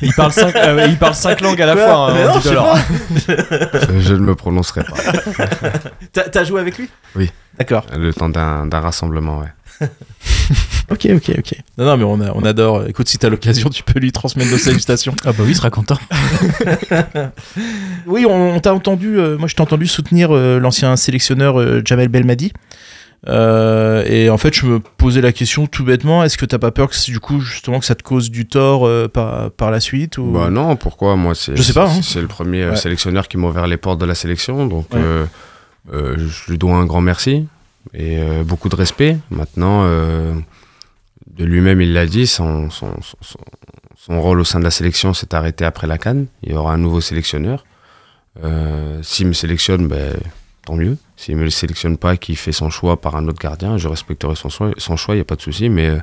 Il parle cinq, euh, il parle cinq langues à la fois. hein, Mais non, je sais alors. pas. Je ne me prononcerai pas. T'as t'as joué avec lui? Oui. D'accord. Le temps d'un d'un rassemblement, ouais. Ok, ok, ok. Non, non, mais on, a- on adore. Écoute, si t'as l'occasion, tu peux lui transmettre nos salutations. Ah bah oui, il sera content. Oui, on, on t'a entendu. euh, moi, je t'ai entendu soutenir euh, l'ancien sélectionneur euh, Jamel Belmadi. Euh, et en fait, je me posais la question tout bêtement est-ce que t'as pas peur que du coup, justement, que ça te cause du tort euh, par, par la suite ou... Bah non, pourquoi? Moi, c'est Je sais pas, c'est- hein. C'est le premier euh, Ouais. sélectionneur qui m'a ouvert les portes de la sélection, donc Ouais. euh, euh, je lui dois un grand merci et euh, beaucoup de respect. Maintenant, euh, de lui-même, il l'a dit, son, son, son, rôle au sein de la sélection s'est arrêté après la Cannes. Il y aura un nouveau sélectionneur. Euh, S'il me sélectionne, ben, tant mieux. S'il me le sélectionne pas, qu'il fait son choix par un autre gardien, je respecterai son choix. Son choix, il n'y a pas de souci. Mais euh,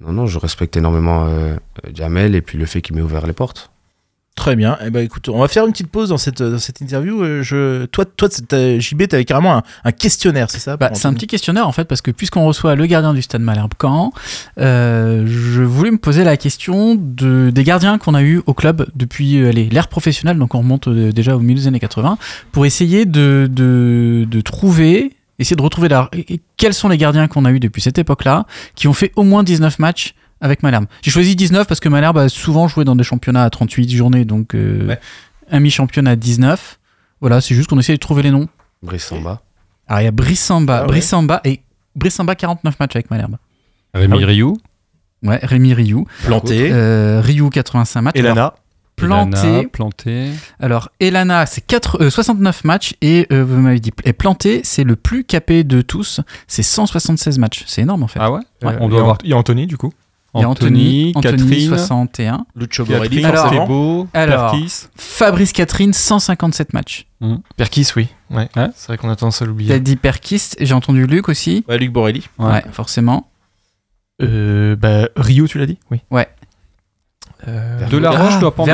non, non, je respecte énormément euh, Jamel et puis le fait qu'il m'ait ouvert les portes. Très bien. Eh ben, écoute, on va faire une petite pause dans cette, dans cette interview. Euh, Je... Toi, toi t'as- JB, t'avais carrément un, un questionnaire, c'est ça Bah, c'est un petit questionnaire en fait parce que puisqu'on reçoit le gardien du Stade Malherbe Caen, euh, je voulais me poser la question de, des gardiens qu'on a eu au club depuis euh, l'ère professionnelle, donc on remonte euh, déjà au milieu des années 80, pour essayer de, de, de trouver, essayer de retrouver la, quels sont les gardiens qu'on a eu depuis cette époque-là qui ont fait au moins 19 matchs avec Malherbe. J'ai choisi 19 parce que Malherbe a souvent joué dans des championnats à 38 journées, donc euh, Ouais. un mi-championnat à 19. Voilà, c'est juste qu'on essaie de trouver les noms. Brice Samba. Alors il y a Brissamba, Ah ouais. Brissamba et Brissamba 49 matchs avec Malherbe. Rémi Ah oui. Rioux. Ouais, Rémi Rioux. Planté. Euh, Rioux 85 matchs. Elana. Alors, planté. Elana, Planté. Alors Elana c'est 4, euh, 69 matchs et euh, vous m'avez dit et planté c'est le plus capé de tous, c'est 176 matchs. C'est énorme en fait. Ah ouais, Euh, On doit avoir Il y a Anthony du coup. Il y a Anthony, Anthony, Catherine, 61. Lucho Borelli, Alors- Alors- Perkis. Fabrice Catherine 157 matchs. Perkis, oui. Ouais. C'est vrai qu'on a tendance à T'as l'oublier. dit Perkis, j'ai entendu Luc aussi. Ouais, Luc Borelli. Ouais, forcément. Euh, bah, Rio, tu l'as dit? Oui. Ouais. Euh, De la Ah, Roche doit pas en Il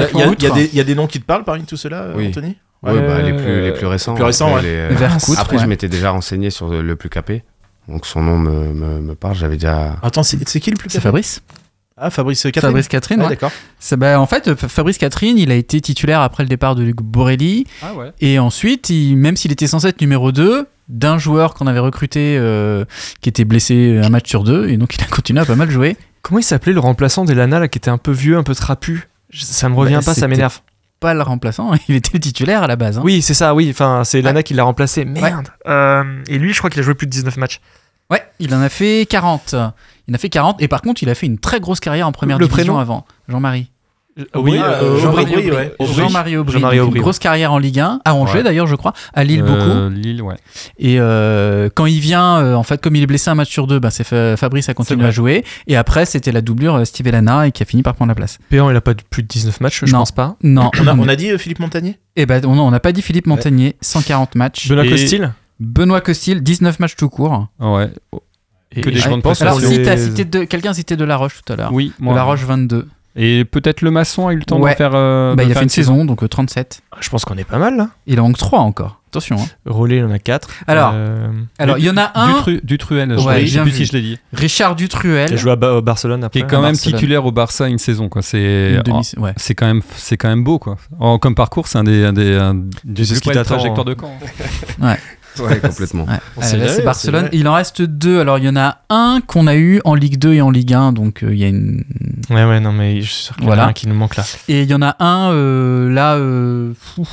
y, a, des- noms qui te parlent parmi tout cela, euh, Oui. Anthony? Ouais, bah, les, plus, les plus récents. plus récents, Après, ouais. les, euh, après ouais. je m'étais déjà renseigné sur le plus capé. Donc son nom me, me, me parle. J'avais déjà. Attends, c'est c'est qui le plus C'est Fabrice. Ah, Fabrice Catherine. Fabrice Catherine, Ouais, ouais. d'accord. Bah, en fait, Fa- Fabrice Catherine, il a été titulaire après le départ de Luc Borelli. Ah ouais. Et ensuite, il- même s'il était censé être numéro 2, d'un joueur qu'on avait recruté euh, qui était blessé un match sur deux, et donc il a continué à pas mal jouer. Comment il s'appelait le remplaçant d'Elana là qui était un peu vieux, un peu trapu? Ça me revient Bah, pas, ça m'énerve. Pas le remplaçant, il était le titulaire à la base. hein. Oui, c'est ça, oui. Enfin, c'est Elana qui l'a remplacé. Merde. Euh, et lui, je crois qu'il a joué plus de 19 matchs. Ouais, il en a fait 40. Il en a fait 40, et par contre, il a fait une très grosse carrière en première Le division prénom avant. Jean-Marie. Oui, Ah, euh, euh, Jean-Marie Aubry, Aubry. Aubry. Jean-Marie Aubry. Jean-Marie Aubry, Une grosse carrière en Ligue 1, à Angers Ouais. d'ailleurs, je crois, à Lille Euh, beaucoup. Lille, ouais. Et euh, quand il vient, euh, en fait, comme il est blessé un match sur deux, bah, c'est Fa- Fabrice a continué à jouer. Et après, c'était la doublure euh, Steve Elana et qui a fini par prendre la place. Péan, il a pas de plus de 19 matchs, je Non. pense pas. Non, On a, on a dit euh, Philippe Montagnier? Eh ben, on on n'a pas dit Philippe Montagnier, 140 matchs. Benoît Et- Costil? Benoît Costil, 19 matchs tout court. Ah ouais. Et Que des je grandes pense Alors, qu'on si les- t'as cité de, quelqu'un a cité de La Roche tout à l'heure. Oui, De moi. La Roche 22. Et peut-être le maçon a eu le temps Ouais. de faire. euh, bah, de il a fait une saison, donc euh, 37. Je pense qu'on est pas mal là. Il en manque 3 encore. Attention. hein. Rollet, il en a 4. Alors, Alors, il y en a un, Dutru- Dutruel, je Ouais, sais plus vu. si je l'ai dit. Richard Il a Dutruel. joué à, Ba- au Barcelone après. Qui est quand même Barcelone. titulaire au Barça une saison. C'est Une demi- ouais. c'est quand même c'est quand même beau, quoi. En, comme parcours, c'est un des un des un des sais ce qui hein. de camp. Ouais, complètement. Ouais. C'est on Barcelone. Il en reste deux. Alors, il y en a un qu'on a eu en Ligue 2 et en Ligue 1. Donc, euh, il y a une. Ouais, ouais, non, mais je suis sûr qu'il y en Voilà. a un qui nous manque là. Et il y en a un euh, là. Euh...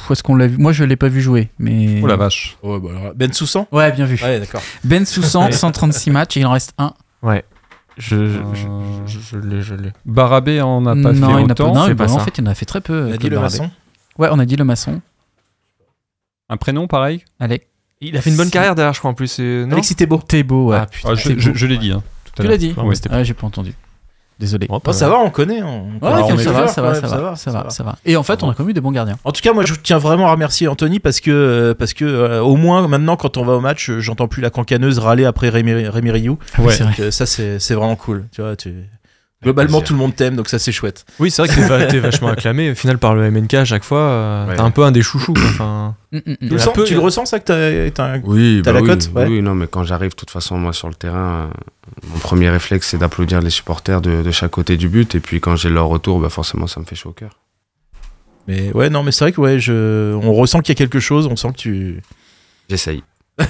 est-ce qu'on l'a vu? Moi, je l'ai pas vu jouer. Mais... Oh la vache. Ouais, bah alors, Ben Soussan Ouais, bien vu. Ouais, d'accord. Ben Soussan, 136 matchs. Et il en reste un. Ouais. Je, je, Euh, je, je, je l'ai, je l'ai. Barabé en a pas non, fait il n'a pas. autant. Non, bah, pas en fait, il en a fait très peu. On a euh, dit le maçon Ouais, on a dit le maçon. Un prénom pareil? Alex. Il a fait une bonne carrière derrière, je crois en plus. Non Alexis Thébault. Thébault, ouais. Ah, putain. Ah, je, je- l'ai dit. hein, tout à tu l'as dit Ouais, c'était Ouais, j'ai pas entendu. Désolé. Bon, Oh, pas- ça va, on connaît. On... Ouais, on ça, va, ça, va, ça, va, ça va, ça va. Et en fait, on a quand même eu des bons gardiens. En tout cas, moi, je tiens vraiment à remercier Anthony parce que, euh, parce que euh, au moins, maintenant, quand on va au match, euh, j'entends plus la cancaneuse râler après Rémi, Rémi Rioux. Ouais. C'est vrai. Donc, euh, ça, c'est c'est vraiment cool. Tu vois, tu... Globalement, tout le monde t'aime, donc ça c'est chouette. Oui, c'est vrai que t'es, va- t'es vachement acclamé au final par le MNK à chaque fois. euh, Ouais. T'es un peu un des chouchous. Enfin, Mm, mm, mm. Tu, le sens, peu- tu le ressens ça que t'as- Oui, T'as bah la oui, cote, ouais. Oui, non, mais quand j'arrive, de toute façon, moi sur le terrain, euh, mon premier réflexe, c'est d'applaudir les supporters de, de chaque côté du but. Et puis quand j'ai leur retour, bah, forcément, ça me fait chaud au cœur. Mais ouais, non, mais c'est vrai que ouais, je... on ressent qu'il y a quelque chose, on sent que tu. J'essaye.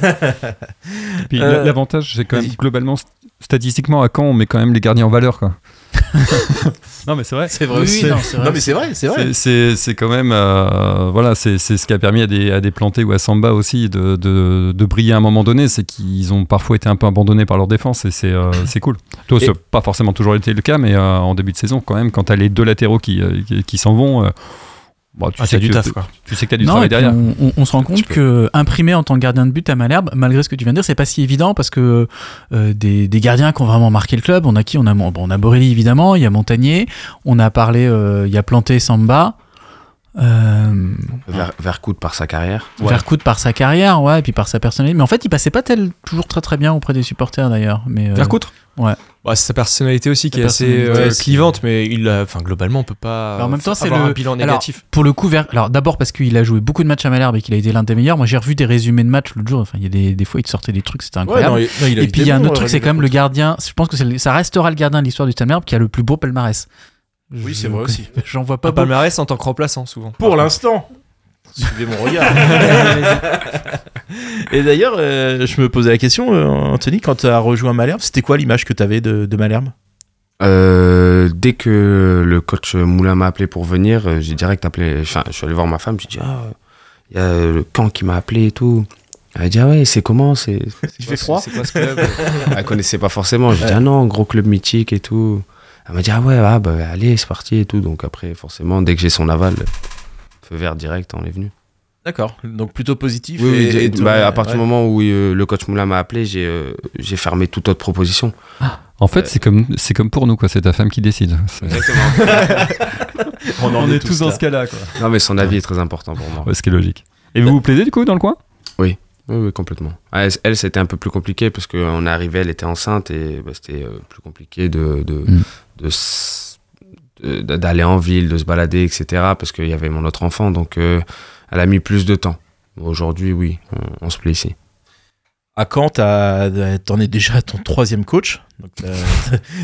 Puis Euh, l'avantage, c'est quand même vas-y. globalement, st- statistiquement, à Caen, on met quand même les gardiens en valeur. Quoi. non, mais c'est vrai. C'est Oui, oui, non, c'est vrai. Non, mais c'est vrai, c'est vrai. C'est- C'est c'est quand même. euh, voilà, c'est c'est ce qui a permis à des, à des plantés ou à Samba aussi de, de, de briller à un moment donné. C'est qu'ils ont parfois été un peu abandonnés par leur défense et c'est euh, c'est cool. Toi, n'a pas forcément toujours été le cas, mais euh, en début de saison, quand même, quand tu as les deux latéraux qui, euh, qui, qui s'en vont, euh, bon, tu, ah, sais t'as du que taf tu, quoi. tu sais que tu as du Non, travail derrière. on, on- on se rend compte que imprimer en tant que gardien de but à Malherbe, malgré ce que tu viens de dire, c'est pas si évident parce que euh, des, des gardiens qui ont vraiment marqué le club, on a qui? On a bon, on a Borelli évidemment, il y a Montagnier, on a parlé, euh, il y a Planté Samba. Euh, Ver, Vercoute par sa carrière. Vercoute par sa carrière, ouais, et puis par sa personnalité. Mais en fait, il passait pas tel, toujours très très bien auprès des supporters d'ailleurs. Mais euh, Ouais. Bah, c'est sa personnalité aussi qui est assez euh, c'est- clivante, mais il a, enfin, globalement, on peut pas Bah, en même temps, c'est avoir le- un bilan alors, négatif. Pour le coup, Ver- alors d'abord parce qu'il a joué beaucoup de matchs à Malherbe et qu'il a été l'un des meilleurs. Moi, j'ai revu des résumés de matchs l'autre jour. Enfin, il y a des, des fois, il te sortait des trucs, c'était Ouais, incroyable. non, il- non, il a et puis il y a un bon, autre truc, euh, c'est quand même le gardien. Je pense que ça restera le gardien de l'histoire du Stade Malherbe qui a le plus beau palmarès. Oui, c'est vrai aussi. J'en vois Pas beaucoup. palmarès en tant que remplaçant, souvent. Pour l'instant. Suivez mon regard. Et d'ailleurs, euh, je me posais la question, euh, Anthony, quand tu as rejoint Malherbe, c'était quoi l'image que tu avais de, de Malherbe? Euh, dès que le coach Moulin m'a appelé pour venir, j'ai direct appelé. Enfin, je suis allé voir ma femme. J'ai dit ah, il y a le camp qui m'a appelé et tout. Elle a dit ah ouais, c'est comment? C'est Il quoi fait ce- froid C'est quoi ce club? Elle connaissait pas forcément. J'ai dit ah non, gros club mythique et tout. Elle m'a dit ah ouais, ah, bah allez, c'est parti et tout. Donc après, forcément, dès que j'ai son aval, feu vert direct, on est venu. D'accord, donc plutôt positif. Oui, et- oui, et- bah, à partir ouais. du moment où euh, le coach Moulin m'a appelé, j'ai euh, j'ai fermé toute autre proposition. En fait, c'est comme, c'est comme pour nous, quoi. C'est ta femme qui décide. C'est- On, en On est tous tous dans ce cas-là, quoi. Non, mais son avis est très important pour moi. Ouais, ce qui est logique. Et vous vous plaisez du coup dans le coin? Oui, oui, complètement. Ah, elle, c'était un peu plus compliqué parce qu'on est arrivé, elle était enceinte et bah, c'était euh, plus compliqué de, de, Mm. de de- d'aller en ville, de se balader, etc. Parce qu'il y avait mon autre enfant, donc euh, elle a mis plus de temps. Aujourd'hui, oui, on, on se plaît ici. À Caen, t'en es déjà à ton troisième coach. Donc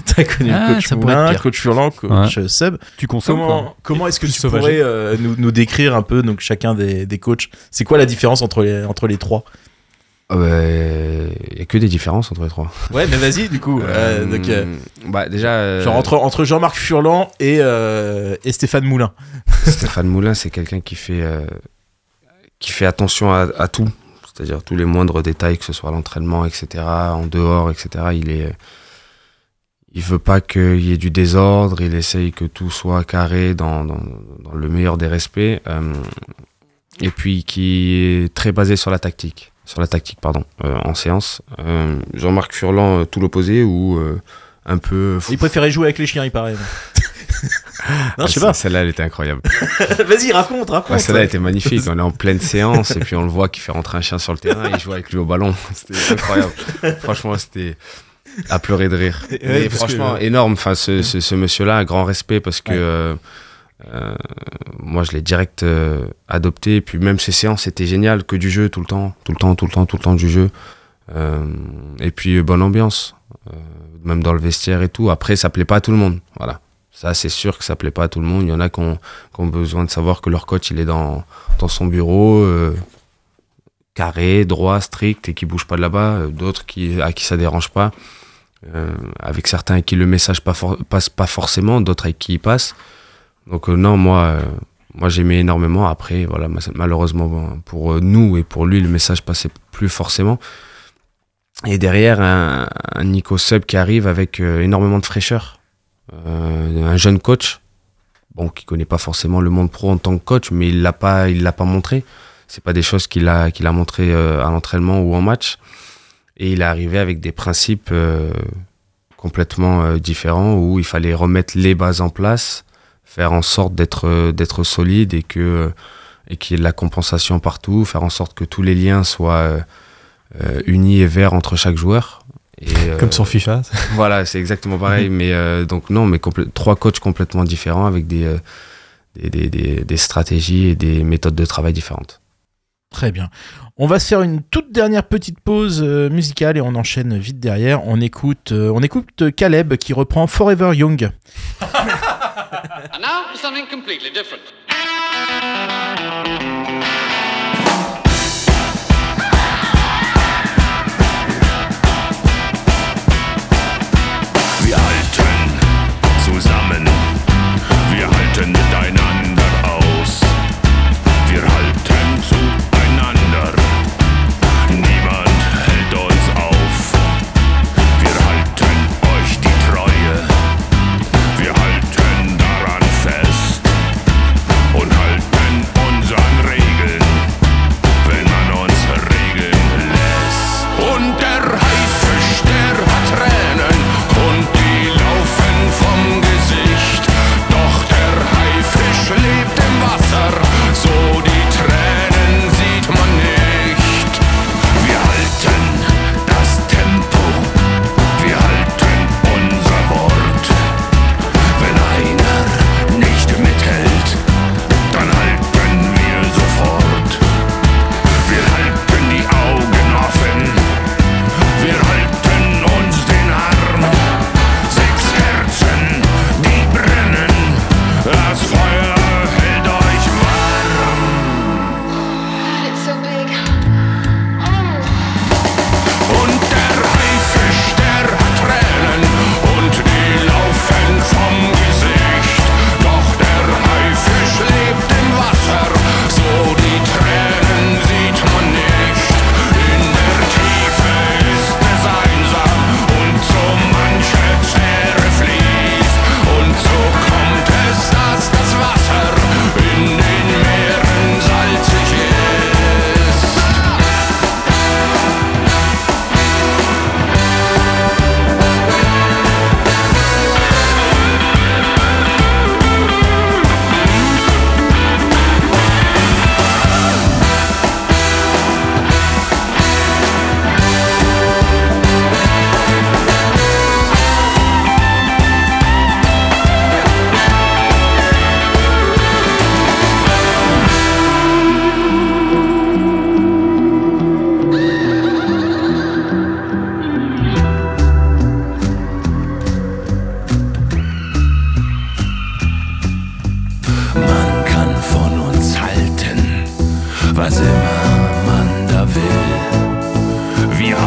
t'as connu Ah, le coach Moulin, coach Furlan, coach euh, Seb. Tu consommes Comment, comment est-ce que tu sauvagé. pourrais euh, nous, nous décrire un peu donc chacun des, des coachs? C'est quoi la différence entre les, entre les trois? Il n'y a que des différences entre les trois. Ouais, mais vas-y du coup. euh, donc, euh, bah, déjà, euh, genre entre, entre Jean-Marc Furlan et, euh, et Stéphane Moulin. Stéphane Moulin, c'est quelqu'un qui fait, euh, qui fait attention à, à tout, c'est-à-dire tous les moindres détails, que ce soit l'entraînement, etc., en dehors, etc. Il est, il veut pas qu'il y ait du désordre. Il essaye que tout soit carré dans, dans, dans le meilleur des respects, euh, et puis qui est très basé sur la tactique, sur la tactique, pardon, euh, en séance. Euh, Jean-Marc Furlan, euh, tout l'opposé, ou euh, un peu. Il préférait jouer avec les chiens, il paraît. non, je sais Ah, pas. Celle-là, elle était incroyable. Vas-y, raconte, raconte. Ouais, celle-là était magnifique. On est en pleine séance et puis on le voit qui fait rentrer un chien sur le terrain et il joue avec lui au ballon. C'était incroyable. Franchement, c'était à pleurer de rire. Ouais, Mais franchement, que- énorme. Enfin, ce, ce, ce monsieur-là, un grand respect parce que Ouais. euh, euh, moi, je l'ai direct euh, adopté. Et puis même ses séances, c'était génial. Que du jeu tout le temps, tout le temps, tout le temps, tout le temps du jeu. Euh, et puis bonne ambiance, même dans le vestiaire et tout. Après, ça plaît pas à tout le monde. Voilà. Ça, c'est sûr que ça plaît pas à tout le monde. Il y en a qui ont, besoin de savoir que leur coach, il est dans, son bureau, euh, carré, droit, strict, et qui bouge pas de là-bas. Euh, D'autres qui, à qui ça dérange pas. Euh, avec certains à qui le message pas passe pas forcément, d'autres avec qui il passe. Donc non, moi, moi j'aimais énormément. Après, voilà, ma- malheureusement pour nous et pour lui, le message passait plus forcément. Et derrière, un, Nico Sub qui arrive avec énormément de fraîcheur. Euh, un jeune coach, bon, qui connaît pas forcément le monde pro en tant que coach, mais il l'a pas, il l'a pas montré. C'est pas des choses qu'il a, qu'il a montré euh, à l'entraînement ou en match. Et il est arrivé avec des principes euh, complètement différents où il fallait remettre les bases en place, faire en sorte d'être d'être solide et que et qu'il y ait de la compensation partout, faire en sorte que tous les liens soient unis et verts entre chaque joueur. Et, euh, Comme sur FIFA. Voilà, c'est exactement pareil. mais euh, donc non, mais trois coachs complètement différents avec des, euh, des, des, des- des stratégies et des méthodes de travail différentes. Très bien. On va se faire une toute dernière petite pause musicale et on enchaîne vite derrière. On écoute, euh, on écoute Caleb qui reprend Forever Young. And now for something completely different. Zusammen,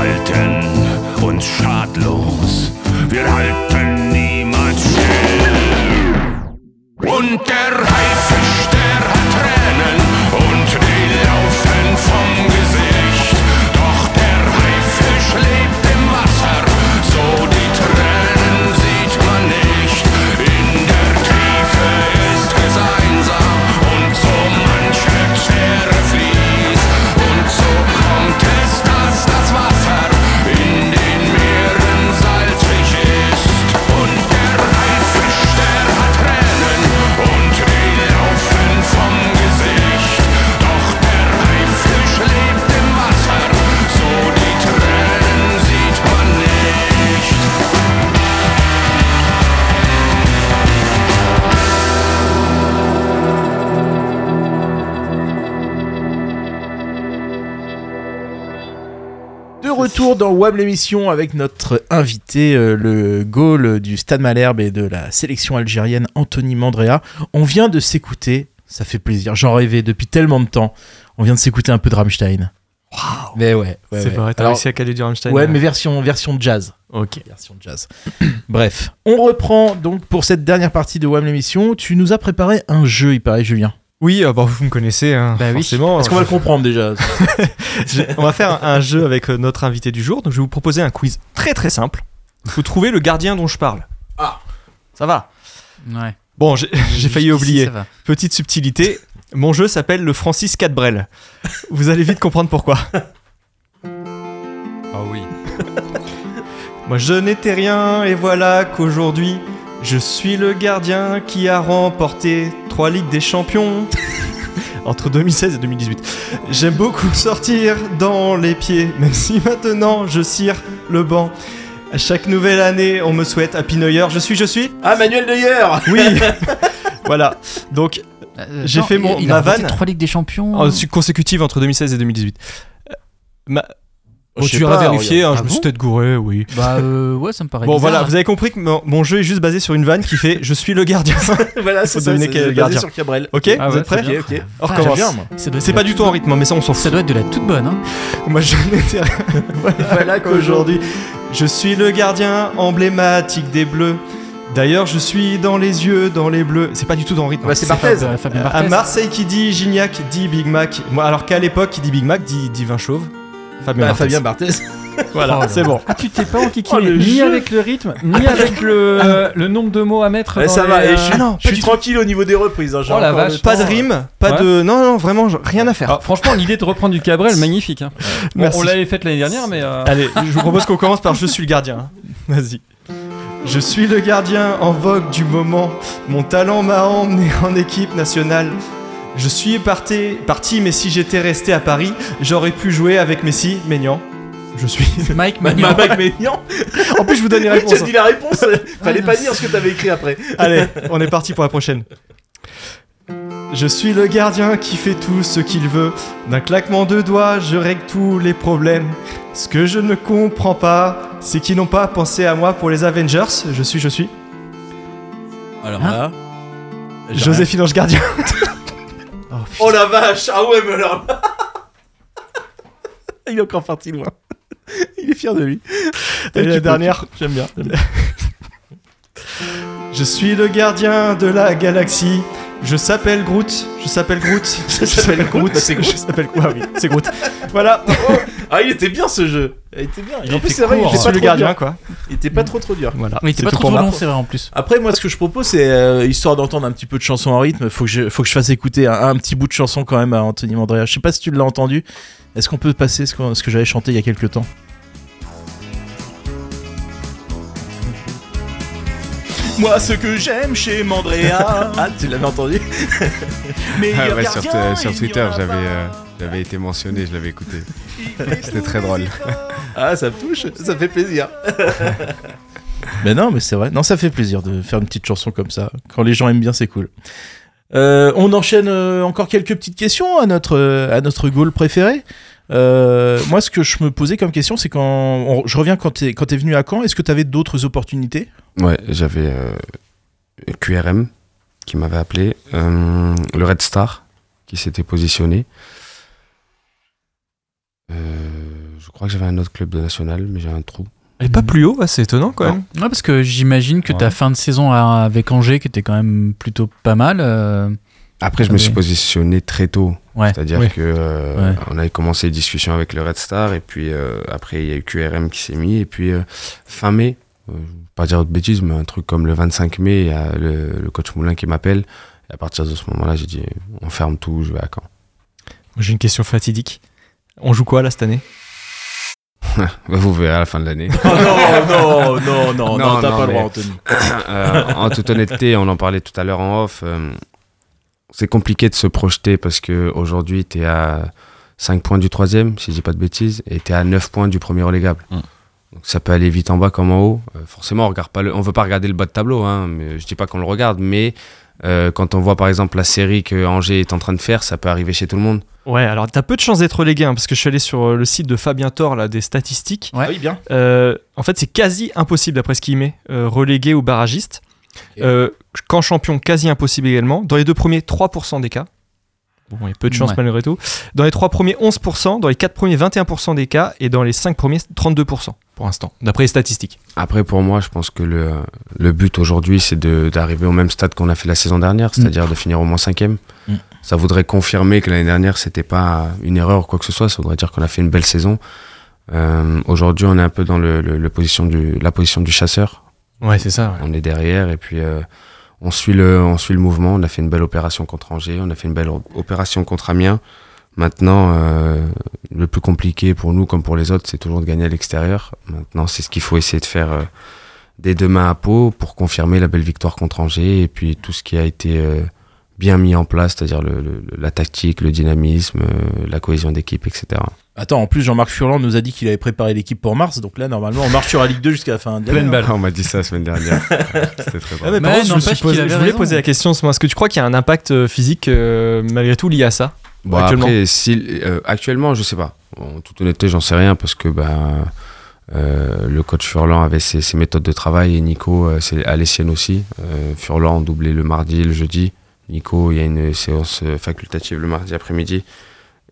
halten uns schadlos, wir halten niemals still. Und der Haifisch, dans WAM l'émission avec notre invité, euh, le goal du Stade Malherbe et de la sélection algérienne Anthony Mandrea. On vient de s'écouter, ça fait plaisir, j'en rêvais depuis tellement de temps. On vient de s'écouter un peu de Rammstein. Mais ouais, ouais, C'est ouais. vrai, t'as réussi à caler du Rammstein. Ouais, mais version, version jazz. Ok. Version jazz. Bref, on reprend donc pour cette dernière partie de WAM l'émission. Tu nous as préparé un jeu, il paraît, Julien. Oui, euh, bah, vous me connaissez, hein, Bah oui. forcément. Est-ce qu'on va le comprendre déjà Je- On va faire un, jeu avec euh, notre invité du jour. Donc, je vais vous proposer un quiz très très simple. Il faut trouver le gardien dont je parle. Ah. Ça va Ouais. Bon, j'ai failli oublier. ça va. Petite subtilité. Mon jeu s'appelle le Francis Cadbrel. Vous allez vite comprendre pourquoi. Ah oui. Moi je n'étais rien et voilà qu'aujourd'hui je suis le gardien qui a remporté trois Ligues des Champions entre 2016 et 2018. J'aime beaucoup sortir dans les pieds, même si maintenant je cire le banc. À chaque nouvelle année, on me souhaite Happy New Year. Je suis, je suis Ah, Manuel Neuer Oui Voilà. Donc, Euh, J'ai fait mon- il ma a remporté vanne. trois Ligues des Champions. En su- consécutive entre 2016 et 2018. Euh, ma- Oh, tu iras vérifier, hein, je me suis peut-être gouré, oui. Bah euh, ouais, ça me paraît bon bizarre. voilà, vous avez compris que mon, mon jeu est juste basé sur une vanne qui fait Je suis le gardien. Voilà, c'est ça. deviner c'est quel basé gardien. sur Cabrel. Ok, Ah vous ouais, êtes prêts Ok, ok. On recommence. C'est pas du tout en rythme, mais ça on s'en fout. Ça doit être de la toute bonne. Hein. Moi je n'étais Voilà qu'aujourd'hui, je suis le gardien emblématique des Bleus. D'ailleurs, je suis dans les yeux, dans les bleus. C'est pas du tout dans le rythme. Bah, c'est Barthez. Fab- Fabien À. Marseille qui dit Gignac dit Big Mac. Moi, alors qu'à l'époque, qui dit Big Mac dit, dit vin chauve. Fabien Bah, Barthez. Fabien Barthez. Voilà, Oh c'est bon. Ah, tu t'es pas enquiquiné Oh, ni jeu. avec le rythme, ni avec le, le nombre de mots à mettre. Ouais, dans ça les, va, et euh, je suis, Ah non, je pas suis du tranquille au niveau des reprises. hein, Oh la vache. Pas de euh. rime, pas Ouais. de. Non, non, vraiment, rien à faire. Ah, franchement, l'idée de reprendre du Cabrel, magnifique. hein. Bon, Merci. on l'avait faite l'année dernière, mais. euh, Allez, je vous propose qu'on commence par Je suis le gardien. hein. Vas-y. Je suis le gardien en vogue du moment. Mon talent m'a emmené en équipe nationale. Je suis parti, parti, mais si j'étais resté à Paris, j'aurais pu jouer avec Messi, Maignan. Je suis. Mike Ma- Magnan. ma- Mike Maignan. En plus, je vous donne les Oui, tu réponses. as dit la réponse. Fallait non, pas dire ce que t'avais écrit après. Allez, on est parti pour la prochaine. Je suis le gardien qui fait tout ce qu'il veut. D'un claquement de doigts, je règle tous les problèmes. Ce que je ne comprends pas, c'est qu'ils n'ont pas pensé à moi pour les Avengers. Je suis, je suis. Alors Hein là. Joséphine Ange Gardien. Rien. Oh la vache. Ah ouais, mais alors. Il est encore parti loin. Il est fier de lui. Et Tu la dernière. J'aime bien. j'aime bien. Je suis le gardien de la galaxie. Je s'appelle Groot. Je s'appelle Groot. Je s'appelle Groot. Bah, c'est Groot. Je s'appelle quoi oui, c'est Groot. Voilà. Ah, il était bien ce jeu. Il était bien. Il en plus, était c'est vrai, il était Je pas le trop gardien dur. quoi. Il était pas trop trop dur. Voilà. Il était pas trop long, c'est vrai en plus. Après, moi, ce que je propose, c'est euh, histoire d'entendre un petit peu de chanson en rythme. Faut que je, faut que je fasse écouter un, un petit bout de chanson quand même à Anthony Mandrea. Je sais pas si tu l'as entendu. Est-ce qu'on peut passer ce, qu'on- ce que j'avais chanté il y a quelques temps? Moi, ce que j'aime chez Mandrea. ah, tu l'avais entendu Ah ouais, sur, sur Twitter, j'avais euh, j'avais été mentionné, je l'avais écouté. C'était très drôle. Ah, ça me touche, ça fait plaisir. mais non, mais c'est vrai. Non, ça fait plaisir de faire une petite chanson comme ça. Quand les gens aiment bien, c'est cool. Euh, on enchaîne euh, encore quelques petites questions à notre, euh, à notre goal préféré. Euh, moi, ce que je me posais comme question, c'est quand. on- je reviens quand t'es, quand t'es venu à Caen, est-ce que t'avais d'autres opportunités? Ouais, j'avais euh, QRM qui m'avait appelé, euh, le Red Star qui s'était positionné. Euh, je crois que j'avais un autre club de national, mais j'ai un trou. Et pas plus haut, c'est étonnant quand même. Ouais, parce que j'imagine que Ouais. ta fin de saison avec Angers, qui était quand même plutôt pas mal. Après, je Ah me oui. suis positionné très tôt. Ouais. C'est-à-dire Oui. que euh, Ouais. on avait commencé les discussions avec le Red Star et puis euh, après il y a eu QRM qui s'est mis et puis euh, fin mai, euh, pas dire de bêtises, mais un truc comme le 25 mai, il y a le, le coach Moulin qui m'appelle. Et à partir de ce moment-là, j'ai dit on ferme tout, je vais à Caen. J'ai une question fatidique. On joue quoi là cette année? Vous verrez à la fin de l'année. Oh non, non, non, non, non, t'as pas le droit, Anthony. euh, en toute honnêteté, on en parlait tout à l'heure en off. euh, c'est compliqué de se projeter parce que aujourd'hui, tu es à 5 points du troisième, si je dis pas de bêtises, et tu es à 9 points du premier relégable. Mm. Donc ça peut aller vite en bas comme en haut. Euh, forcément, on regarde pas le, on veut pas regarder le bas de tableau, hein, mais je dis pas qu'on le regarde, mais euh, quand on voit par exemple la série que Angers est en train de faire, ça peut arriver chez tout le monde. Ouais, alors t'as peu de chances d'être relégué, hein, parce que je suis allé sur euh, le site de Fabien Thor, là, des statistiques. Ouais. Ah oui, bien. Euh, en fait, c'est quasi impossible, d'après ce qu'il met, euh, relégué ou barragiste. Euh, quand champion, quasi impossible également. Dans les deux premiers, 3% des cas. Bon, il y a peu de chance Ouais. malgré tout. Dans les trois premiers, 11%. Dans les quatre premiers, 21% des cas. Et dans les cinq premiers, 32% pour l'instant, d'après les statistiques. Après, pour moi, je pense que le, le but aujourd'hui, c'est d'arriver au même stade qu'on a fait la saison dernière, c'est-à-dire de finir au moins cinquième. Mm. Ça voudrait confirmer que l'année dernière, c'était pas une erreur ou quoi que ce soit. Ça voudrait dire qu'on a fait une belle saison. Euh, aujourd'hui, on est un peu dans le, le- le position du, la position du chasseur. Ouais, c'est ça. On est derrière et puis euh, on, suit le, on suit le mouvement. On a fait une belle opération contre Angers, on a fait une belle opération contre Amiens. Maintenant, euh, le plus compliqué pour nous comme pour les autres, c'est toujours de gagner à l'extérieur. Maintenant, c'est ce qu'il faut essayer de faire euh, dès demain à Pau pour confirmer la belle victoire contre Angers et puis tout ce qui a été euh, bien mis en place, c'est-à-dire la tactique, le dynamisme, la cohésion d'équipe, etc. Attends, en plus, Jean-Marc Furlan nous a dit qu'il avait préparé l'équipe pour mars, donc là, normalement, on marche sur la Ligue 2 jusqu'à la fin de l'année. Pleine balle. On m'a dit ça la semaine dernière. C'était très Ah, mais par Mais contre, je, me suis posé- je voulais raison. poser la question. Est-ce que tu crois qu'il y a un impact euh, physique euh, malgré tout lié à ça Bon, actuellement après, si, euh, actuellement, je sais pas. En toute honnêteté, j'en sais rien parce que euh, le coach Furlan avait ses, ses méthodes de travail et Nico euh, c'est a les siennes aussi. Euh, Furlan doublé le mardi et le jeudi. Nico, il y a une séance facultative le mardi après-midi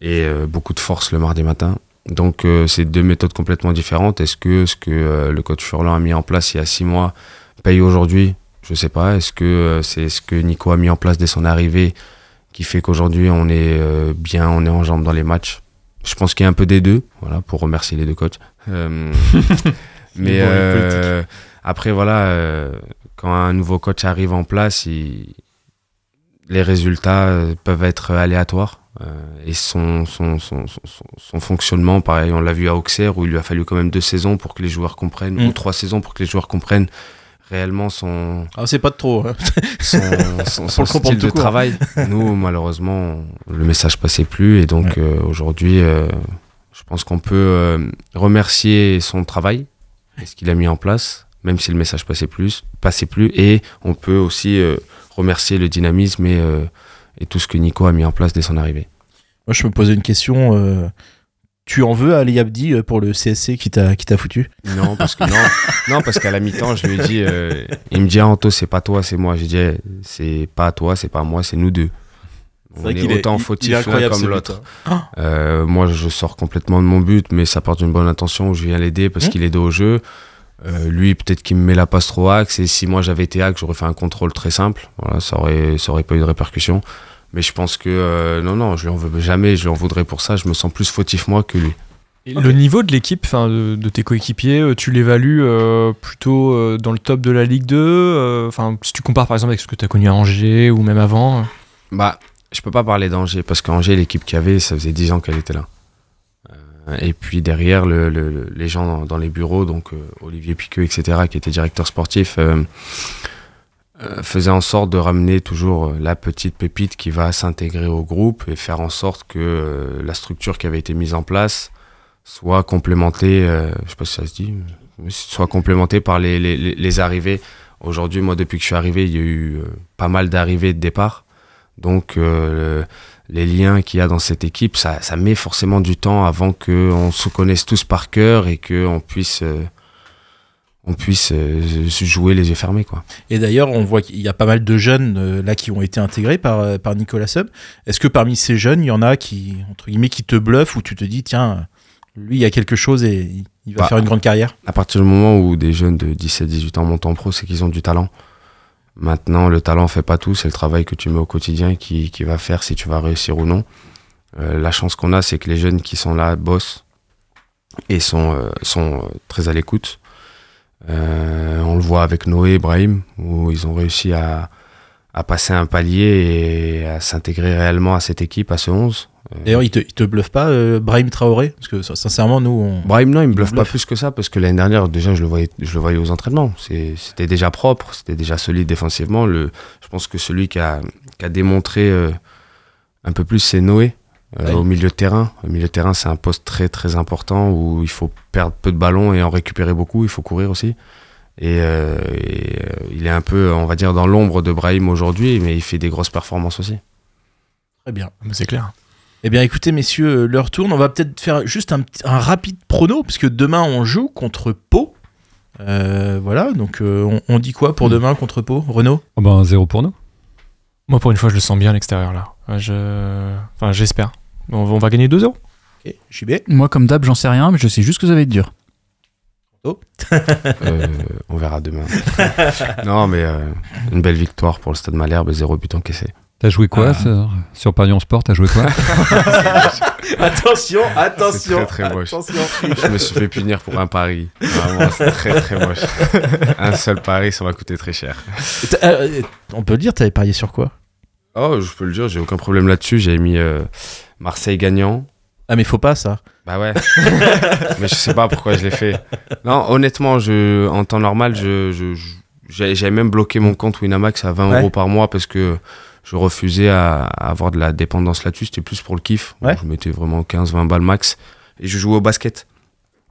et euh, beaucoup de force le mardi matin. Donc, euh, c'est deux méthodes complètement différentes. Est-ce que ce que euh, le coach Furlan a mis en place il y a six mois paye aujourd'hui? Je sais pas. Est-ce que euh, c'est ce que Nico a mis en place dès son arrivée qui fait qu'aujourd'hui on est bien, on est en jambes dans les matchs? Je pense qu'il y a un peu des deux, voilà, pour remercier les deux coachs. Mais après voilà, quand un nouveau coach arrive en place, il- les résultats peuvent être aléatoires. Euh, et son, son, son, son, fonctionnement, pareil, on l'a vu à Auxerre, où il lui a fallu quand même deux saisons pour que les joueurs comprennent, Mm. ou trois saisons pour que les joueurs comprennent réellement son, Ah, c'est pas de trop. hein. son, son, style de court. travail. Nous, malheureusement, le message passait plus. Et donc, euh, aujourd'hui, euh, je pense qu'on peut euh, remercier son travail et ce qu'il a mis en place, même si le message passait plus. Passait plus et on peut aussi remercier le dynamisme et, et tout ce que Nico a mis en place dès son arrivée. Moi, je me posais une question. euh, Tu en veux à Ali Abdi euh, pour le CSC qui t'a qui t'a foutu? Non, parce que non, non, parce qu'à la mi-temps, je lui ai dit, euh, il me dit, ah, Anto, c'est pas toi, c'est moi. J'ai dit, eh, c'est pas toi, c'est pas moi, c'est nous deux. C'est On est, autant est fautif l'un comme l'autre. Euh, moi, je sors complètement de mon but, mais ça part d'une bonne intention où je viens l'aider parce Mmh. qu'il est dos au jeu. Euh, lui, peut-être qu'il me met la passe trop axe, et si moi j'avais été axe, j'aurais fait un contrôle très simple. Voilà, ça aurait, ça aurait pas eu de répercussion. Mais je pense que euh, non, non, je lui en veux jamais, je lui en voudrais pour ça. Je me sens plus fautif moi que lui. Et Le niveau de l'équipe, enfin de, de tes coéquipiers, euh, tu l'évalues euh, plutôt euh, dans le top de la Ligue 2 euh, Enfin, si tu compares par exemple avec ce que tu as connu à Angers ou même avant. euh. Bah, je peux pas parler d'Angers parce qu'Angers, l'équipe qu'il y avait, ça faisait 10 ans qu'elle était là. Et puis derrière, le- le- le- les gens dans, les bureaux, donc euh, Olivier Piqueux, etc., qui était directeur sportif, euh, euh, faisaient en sorte de ramener toujours la petite pépite qui va s'intégrer au groupe et faire en sorte que la structure qui avait été mise en place soit complémentée, euh, je sais pas si ça se dit, soit complémentée par les, arrivées. Aujourd'hui, moi, depuis que je suis arrivé, il y a eu pas mal d'arrivées et de départs. Donc, les liens qu'il y a dans cette équipe, ça, ça met forcément du temps avant qu'on se connaisse tous par cœur et qu'on puisse, euh, on puisse euh, jouer les yeux fermés. Quoi. Et d'ailleurs, on voit qu'il y a pas mal de jeunes euh, là qui ont été intégrés par, par Nicolas Sub. Est-ce que parmi ces jeunes, il y en a qui, entre guillemets, qui te bluffent ou tu te dis, tiens, lui, il y a quelque chose et il- il va Bah, faire une grande carrière? À partir du moment où des jeunes de 17-18 ans montent en pro, c'est qu'ils ont du talent. Maintenant, le talent fait pas tout, c'est le travail que tu mets au quotidien qui, qui va faire si tu vas réussir ou non. Euh, la chance qu'on a, c'est que les jeunes qui sont là bossent et sont, euh, sont euh, très à l'écoute. On le voit avec Noé et Brahim, où ils ont réussi à, à passer un palier et à s'intégrer réellement à cette équipe, à ce 11. D'ailleurs, il te, il te bluffe pas, euh, Brahim Traoré? Parce que sincèrement, nous, on. Brahim, non, il me bluffe pas plus que ça parce que l'année dernière, déjà, je le voyais, je le voyais aux entraînements. C'était déjà propre, c'était déjà solide défensivement. Le, je pense que celui qui a, qui a démontré euh, un peu plus, c'est Noé. euh, Ouais. Au milieu de terrain. Au milieu de terrain, c'est un poste très très important où il faut perdre peu de ballons et en récupérer beaucoup. Il faut courir aussi. Et, euh, et, euh, il est un peu, on va dire, dans l'ombre de Brahim aujourd'hui, mais il fait des grosses performances aussi. Très bien. C'est clair. Eh bien, écoutez, messieurs, euh, l'heure tourne. On va peut-être faire juste un, rapide prono, parce que demain, on joue contre Pau. Euh, voilà, donc euh, on, on dit quoi pour demain contre Pau, Renaud? Oh ben, zéro pour nous. Moi, pour une fois, je le sens bien à l'extérieur là. Je... Enfin, j'espère. On va, on va gagner 2-0. Ok, JB Moi, comme d'hab, j'en sais rien, mais je sais juste que ça va être dur. Euh, on verra demain. non, mais euh, une belle victoire pour le Stade Malherbe zéro but encaissé. T'as joué quoi Ah. sur, sur Parion Sport T'as joué quoi? Attention, C'est attention, très très moche. attention. Je me suis fait punir pour un pari. Vraiment, c'est très très moche. Un seul pari, ça m'a coûté très cher. Euh, on peut le dire, t'avais parié sur quoi? Oh, je peux le dire, j'ai aucun problème là-dessus. J'ai mis euh, Marseille gagnant. Ah, mais faut pas ça. Bah ouais. mais je sais pas pourquoi je l'ai fait. Non, honnêtement, je, en temps normal, je, je, je- j'ai- j'avais même bloqué mon compte Winamax à 20 Ouais. euros par mois parce que je refusais à, à avoir de la dépendance là-dessus. C'était plus pour le kiff. Ouais. Je mettais vraiment 15-20 balles max. Et je joue au basket.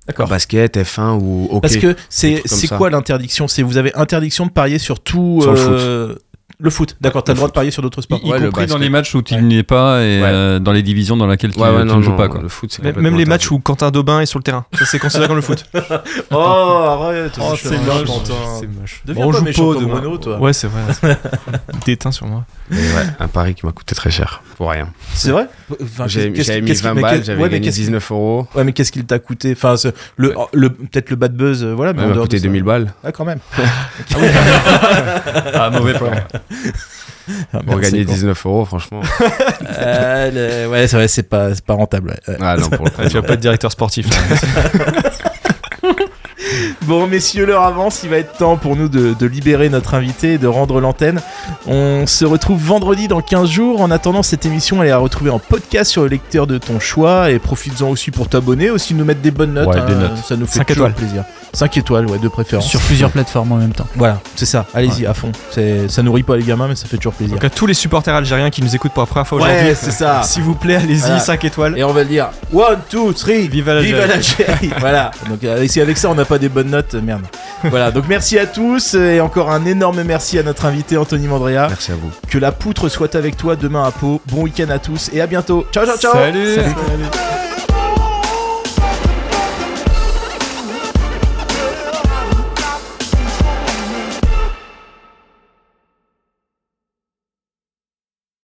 D'accord. Basket, F1 ou hockey. Parce que c'est quoi l'interdiction? C'est vous avez interdiction de parier sur tout. Sur le euh, Le foot, d'accord, t'as le droit de parier sur d'autres sports. Y Ouais, le compris dans les matchs où tu n'y es pas et Ouais. euh, dans les divisions dans lesquelles tu, Ouais, ouais, tu non, ne joues non, pas. Quoi. Le foot, Même, les matchs où Quentin Daubin est sur le terrain. Ça, c'est considéré comme le foot. Oh, arrête, Oh, c'est moche, Quentin. c'est moche. Deviens Bon, on pas joue méchant pas comme demain. Renaud, toi. Ouais, c'est vrai. Déteint sur moi. Mais ouais, un pari qui m'a coûté très cher. Pour rien. C'est vrai? J'avais mis qu'est-ce qui- 20 mais balles, j'avais ouais, mais gagné qu'est-ce qui- 19 euros. Ouais, mais qu'est-ce qu'il t'a coûté? Enfin, le, le, peut-être le bad buzz, euh, voilà. Ouais, il m'a coûté de ça- 2000 balles. Ah, quand même. Ah, mauvais plan. Ah, Pour gagner quoi. 19 euros, franchement. Euh, le- Ouais, c'est vrai, c'est pas, c'est pas rentable. ouais. Ouais. Ah non, pour le tu vas pas être directeur sportif. Bon, messieurs, l'heure avance. Il va être temps pour nous de, de libérer notre invité et de rendre l'antenne. On se retrouve vendredi dans 15 jours. En attendant, cette émission, elle est à retrouver en podcast sur le lecteur de ton choix. Et profites-en aussi pour t'abonner, aussi nous mettre des bonnes notes. Ouais, hein. des notes. Ça nous fait Cinq toujours étoiles. plaisir. 5 étoiles, ouais, de préférence. Sur plusieurs plateformes en même temps. Voilà, c'est ça. Allez-y, à fond. C'est- Ça nourrit pas les gamins, mais ça fait toujours plaisir. Donc à tous les supporters algériens qui nous écoutent pour la première fois aujourd'hui, Ouais, c'est ça. s'il vous plaît, allez-y, Voilà. 5 étoiles. Et on va le dire 1, 2, 3, Vive l'Algérie. Vive l'Algérie Voilà, donc euh, si avec ça on n'a pas des bonnes notes, euh, merde. Voilà, donc merci à tous et encore un énorme merci à notre invité Anthony Mandrea. Merci à vous. Que la poutre soit avec toi demain à Pau. Bon week-end à tous et à bientôt. Ciao, ciao, ciao Salut. Salut.